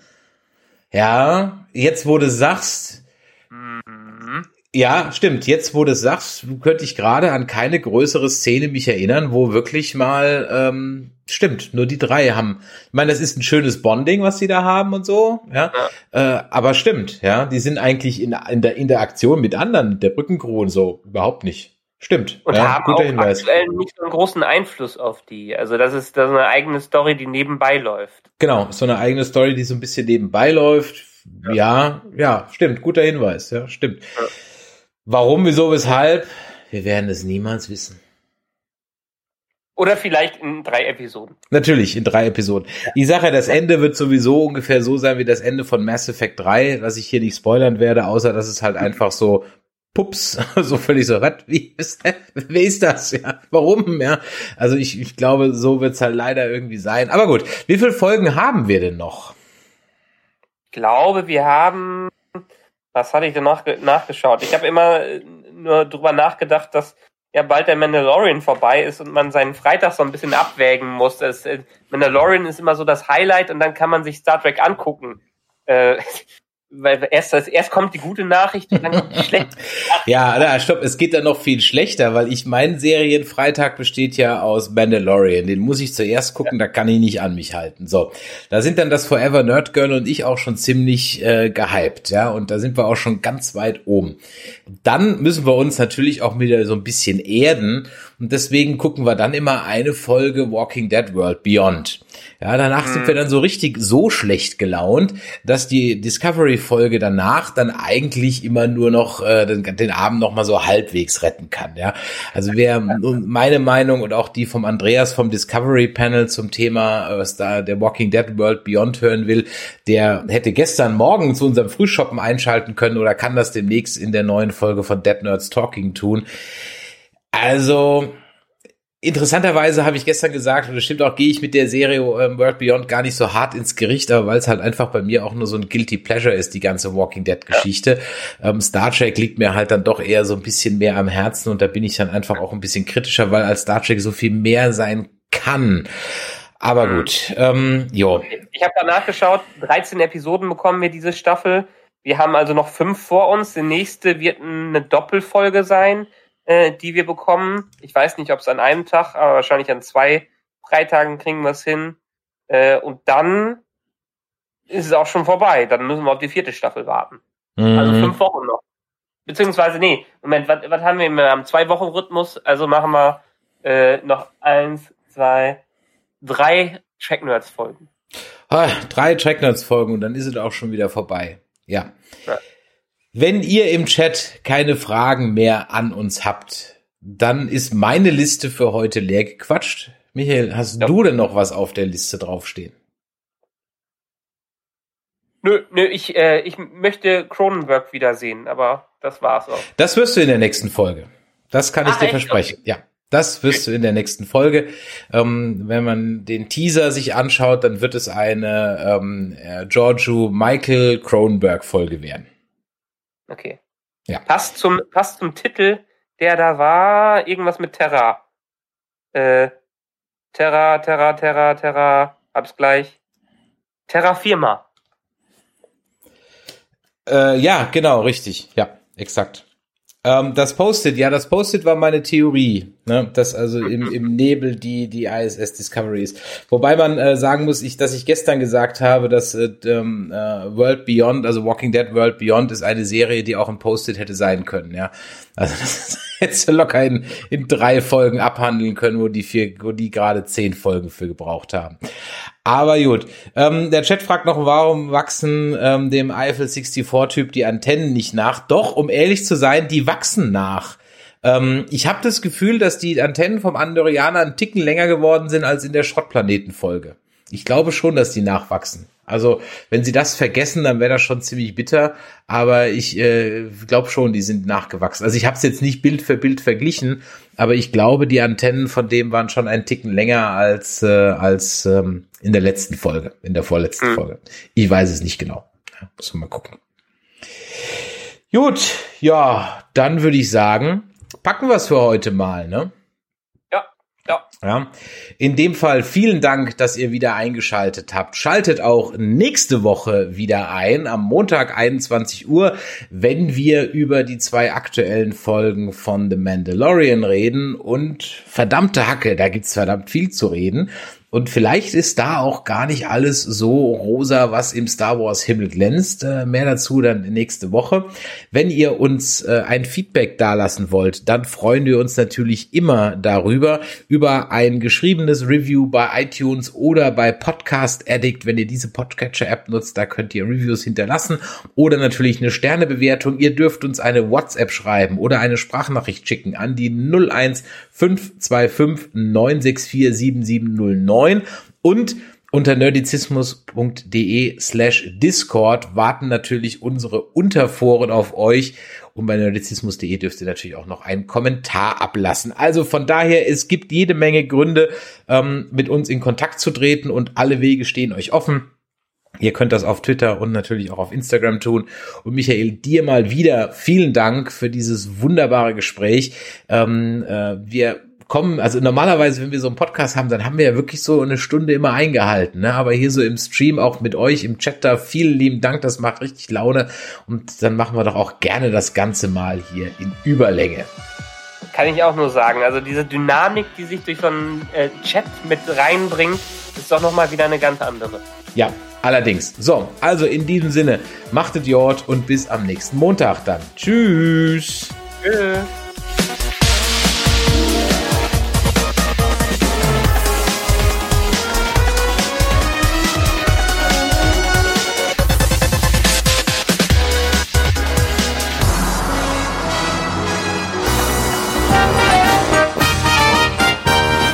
Ja, jetzt wo du sagst, mhm. Ja, stimmt. Jetzt, wo du sagst, könnte ich gerade an keine größere Szene mich erinnern, wo wirklich mal, ähm, stimmt, nur die drei haben. Ich meine, das ist ein schönes Bonding, was sie da haben und so, ja. ja. Äh, aber stimmt, ja, die sind eigentlich in, in der Interaktion mit anderen, der Brückencrew und so, überhaupt nicht. Stimmt. Und ja, haben guter auch Hinweis. aktuell nicht so einen großen Einfluss auf die. Also das ist, das ist eine eigene Story, die nebenbei läuft. Genau, so eine eigene Story, die so ein bisschen nebenbei läuft. Ja, ja, ja stimmt. Guter Hinweis. Ja, stimmt. Ja. Warum, wieso, weshalb? Wir werden es niemals wissen. Oder vielleicht in drei Episoden. Natürlich, in drei Episoden. Die Sache, das Ende wird sowieso ungefähr so sein wie das Ende von Mass Effect 3, was ich hier nicht spoilern werde, außer dass es halt einfach so Pups, so völlig so, was, wie ist, wer ist das, ja, warum, ja, also ich, ich glaube, so wird's halt leider irgendwie sein, aber gut, wie viele Folgen haben wir denn noch? Ich glaube, wir haben, was hatte ich denn nach, nachgeschaut? Ich habe immer nur drüber nachgedacht, dass ja bald der Mandalorian vorbei ist und man seinen Freitag so ein bisschen abwägen muss. Das, äh, Mandalorian ist immer so das Highlight und dann kann man sich Star Trek angucken. Äh, weil erst, erst kommt die gute Nachricht und dann kommt die schlechte Nachricht. ja, na, stopp, es geht dann noch viel schlechter, weil ich mein Serienfreitag besteht ja aus Mandalorian. Den muss ich zuerst gucken, ja. da kann ich nicht an mich halten. So, da sind dann das Forever Nerd Girl und ich auch schon ziemlich äh, gehypt, ja, und da sind wir auch schon ganz weit oben. Dann müssen wir uns natürlich auch wieder so ein bisschen erden und deswegen gucken wir dann immer eine Folge Walking Dead World Beyond. Ja, danach mhm. sind wir dann so richtig so schlecht gelaunt, dass die Discovery-Folge danach dann eigentlich immer nur noch äh, den, den Abend noch mal so halbwegs retten kann. Ja, also wer meine Meinung und auch die vom Andreas vom Discovery Panel zum Thema äh, was da der Walking Dead World Beyond hören will, der hätte gestern Morgen zu unserem Frühshoppen einschalten können oder kann das demnächst in der neuen Folge von Dead Nerds Talking tun. Also, interessanterweise habe ich gestern gesagt, und das stimmt auch, gehe ich mit der Serie ähm, World Beyond gar nicht so hart ins Gericht, aber weil es halt einfach bei mir auch nur so ein Guilty Pleasure ist, die ganze Walking Dead Geschichte. Ja. Ähm, Star Trek liegt mir halt dann doch eher so ein bisschen mehr am Herzen und da bin ich dann einfach auch ein bisschen kritischer, weil als Star Trek so viel mehr sein kann. Aber mhm. gut, ähm, jo. Ich habe da nachgeschaut, 13 Episoden bekommen wir diese Staffel. Wir haben also noch fünf vor uns. Die nächste wird eine Doppelfolge sein äh, die wir bekommen. Ich weiß nicht, ob es an einem Tag, aber wahrscheinlich an zwei Freitagen kriegen wir es hin. Äh, und dann ist es auch schon vorbei. Dann müssen wir auf die vierte Staffel warten. Mhm. Also fünf Wochen noch. Beziehungsweise, nee, Moment, was, was haben wir? Wir haben zwei Wochen Rhythmus, also machen wir äh, noch eins, zwei, drei Track Nerds Folgen. Ah, drei Track Nerds Folgen und dann ist es auch schon wieder vorbei. Ja. ja. Wenn ihr im Chat keine Fragen mehr an uns habt, dann ist meine Liste für heute leer gequatscht. Michael, hast ja. du denn noch was auf der Liste draufstehen? Nö, nö, ich, äh, ich möchte Cronenberg wiedersehen, aber das war's auch. Das wirst du in der nächsten Folge. Das kann ich ah, dir echt? versprechen. Okay. Ja. Das wirst du in der nächsten Folge. Ähm, wenn man den Teaser sich anschaut, dann wird es eine ähm, äh, Giorgio Michael Cronenberg Folge werden. Okay. Ja. Passt zum, passt zum Titel, der da war, irgendwas mit Terra. Äh, Terra, Terra, Terra, Terra, hab's gleich. Terra Firma. Äh, ja, genau, richtig. Ja, exakt. Ähm, das Post-it, ja, das Post-it war meine Theorie, ne, dass also im, im Nebel die, die ISS Discovery ist. Wobei man äh, sagen muss, ich, dass ich gestern gesagt habe, dass äh, ähm, äh, World Beyond, also Walking Dead World Beyond ist eine Serie, die auch ein Post-it hätte sein können, ja. Also das hätte locker in, in drei Folgen abhandeln können, wo die vier, wo die gerade zehn Folgen für gebraucht haben. Aber gut. Ähm, der Chat fragt noch, warum wachsen ähm, dem Eiffel 64-Typ die Antennen nicht nach? Doch, um ehrlich zu sein, die wachsen nach. Ähm, ich habe das Gefühl, dass die Antennen vom Andorianer einen Ticken länger geworden sind als in der Schrottplanetenfolge. Ich glaube schon, dass die nachwachsen. Also, wenn sie das vergessen, dann wäre das schon ziemlich bitter. Aber ich äh, glaube schon, die sind nachgewachsen. Also ich habe es jetzt nicht Bild für Bild verglichen, aber ich glaube, die Antennen von dem waren schon einen Ticken länger als äh, als ähm, in der letzten Folge, in der vorletzten mhm. Folge. Ich weiß es nicht genau. Ja, muss man mal gucken. Gut, ja, dann würde ich sagen, packen wir es für heute mal, ne? Ja. Ja. In dem Fall vielen Dank, dass ihr wieder eingeschaltet habt. Schaltet auch nächste Woche wieder ein, am Montag 21 Uhr, wenn wir über die zwei aktuellen Folgen von The Mandalorian reden. Und verdammte Hacke, da gibt's verdammt viel zu reden. Und vielleicht ist da auch gar nicht alles so rosa, was im Star Wars Himmel glänzt. Äh, mehr dazu dann nächste Woche. Wenn ihr uns äh, ein Feedback dalassen wollt, dann freuen wir uns natürlich immer darüber, über ein geschriebenes Review bei iTunes oder bei Podcast Addict. Wenn ihr diese Podcatcher-App nutzt, da könnt ihr Reviews hinterlassen oder natürlich eine Sternebewertung. Ihr dürft uns eine WhatsApp schreiben oder eine Sprachnachricht schicken an die 01 525 964 7709 und unter nerdizismus.de slash Discord warten natürlich unsere Unterforen auf euch und bei nerdizismus.de dürft ihr natürlich auch noch einen Kommentar ablassen. Also von daher, es gibt jede Menge Gründe, ähm, mit uns in Kontakt zu treten und alle Wege stehen euch offen. Ihr könnt das auf Twitter und natürlich auch auf Instagram tun. Und Michael, dir mal wieder vielen Dank für dieses wunderbare Gespräch. Ähm, äh, wir kommen, also normalerweise, wenn wir so einen Podcast haben, dann haben wir ja wirklich so eine Stunde immer eingehalten. Ne? Aber hier so im Stream, auch mit euch im Chat da, vielen lieben Dank, das macht richtig Laune. Und dann machen wir doch auch gerne das Ganze mal hier in Überlänge. Kann ich auch nur sagen. Also diese Dynamik, die sich durch so einen äh, Chat mit reinbringt, ist doch nochmal wieder eine ganz andere. Ja, allerdings. So, also in diesem Sinne, machtet Jord und bis am nächsten Montag dann. Tschüss. Tschüss.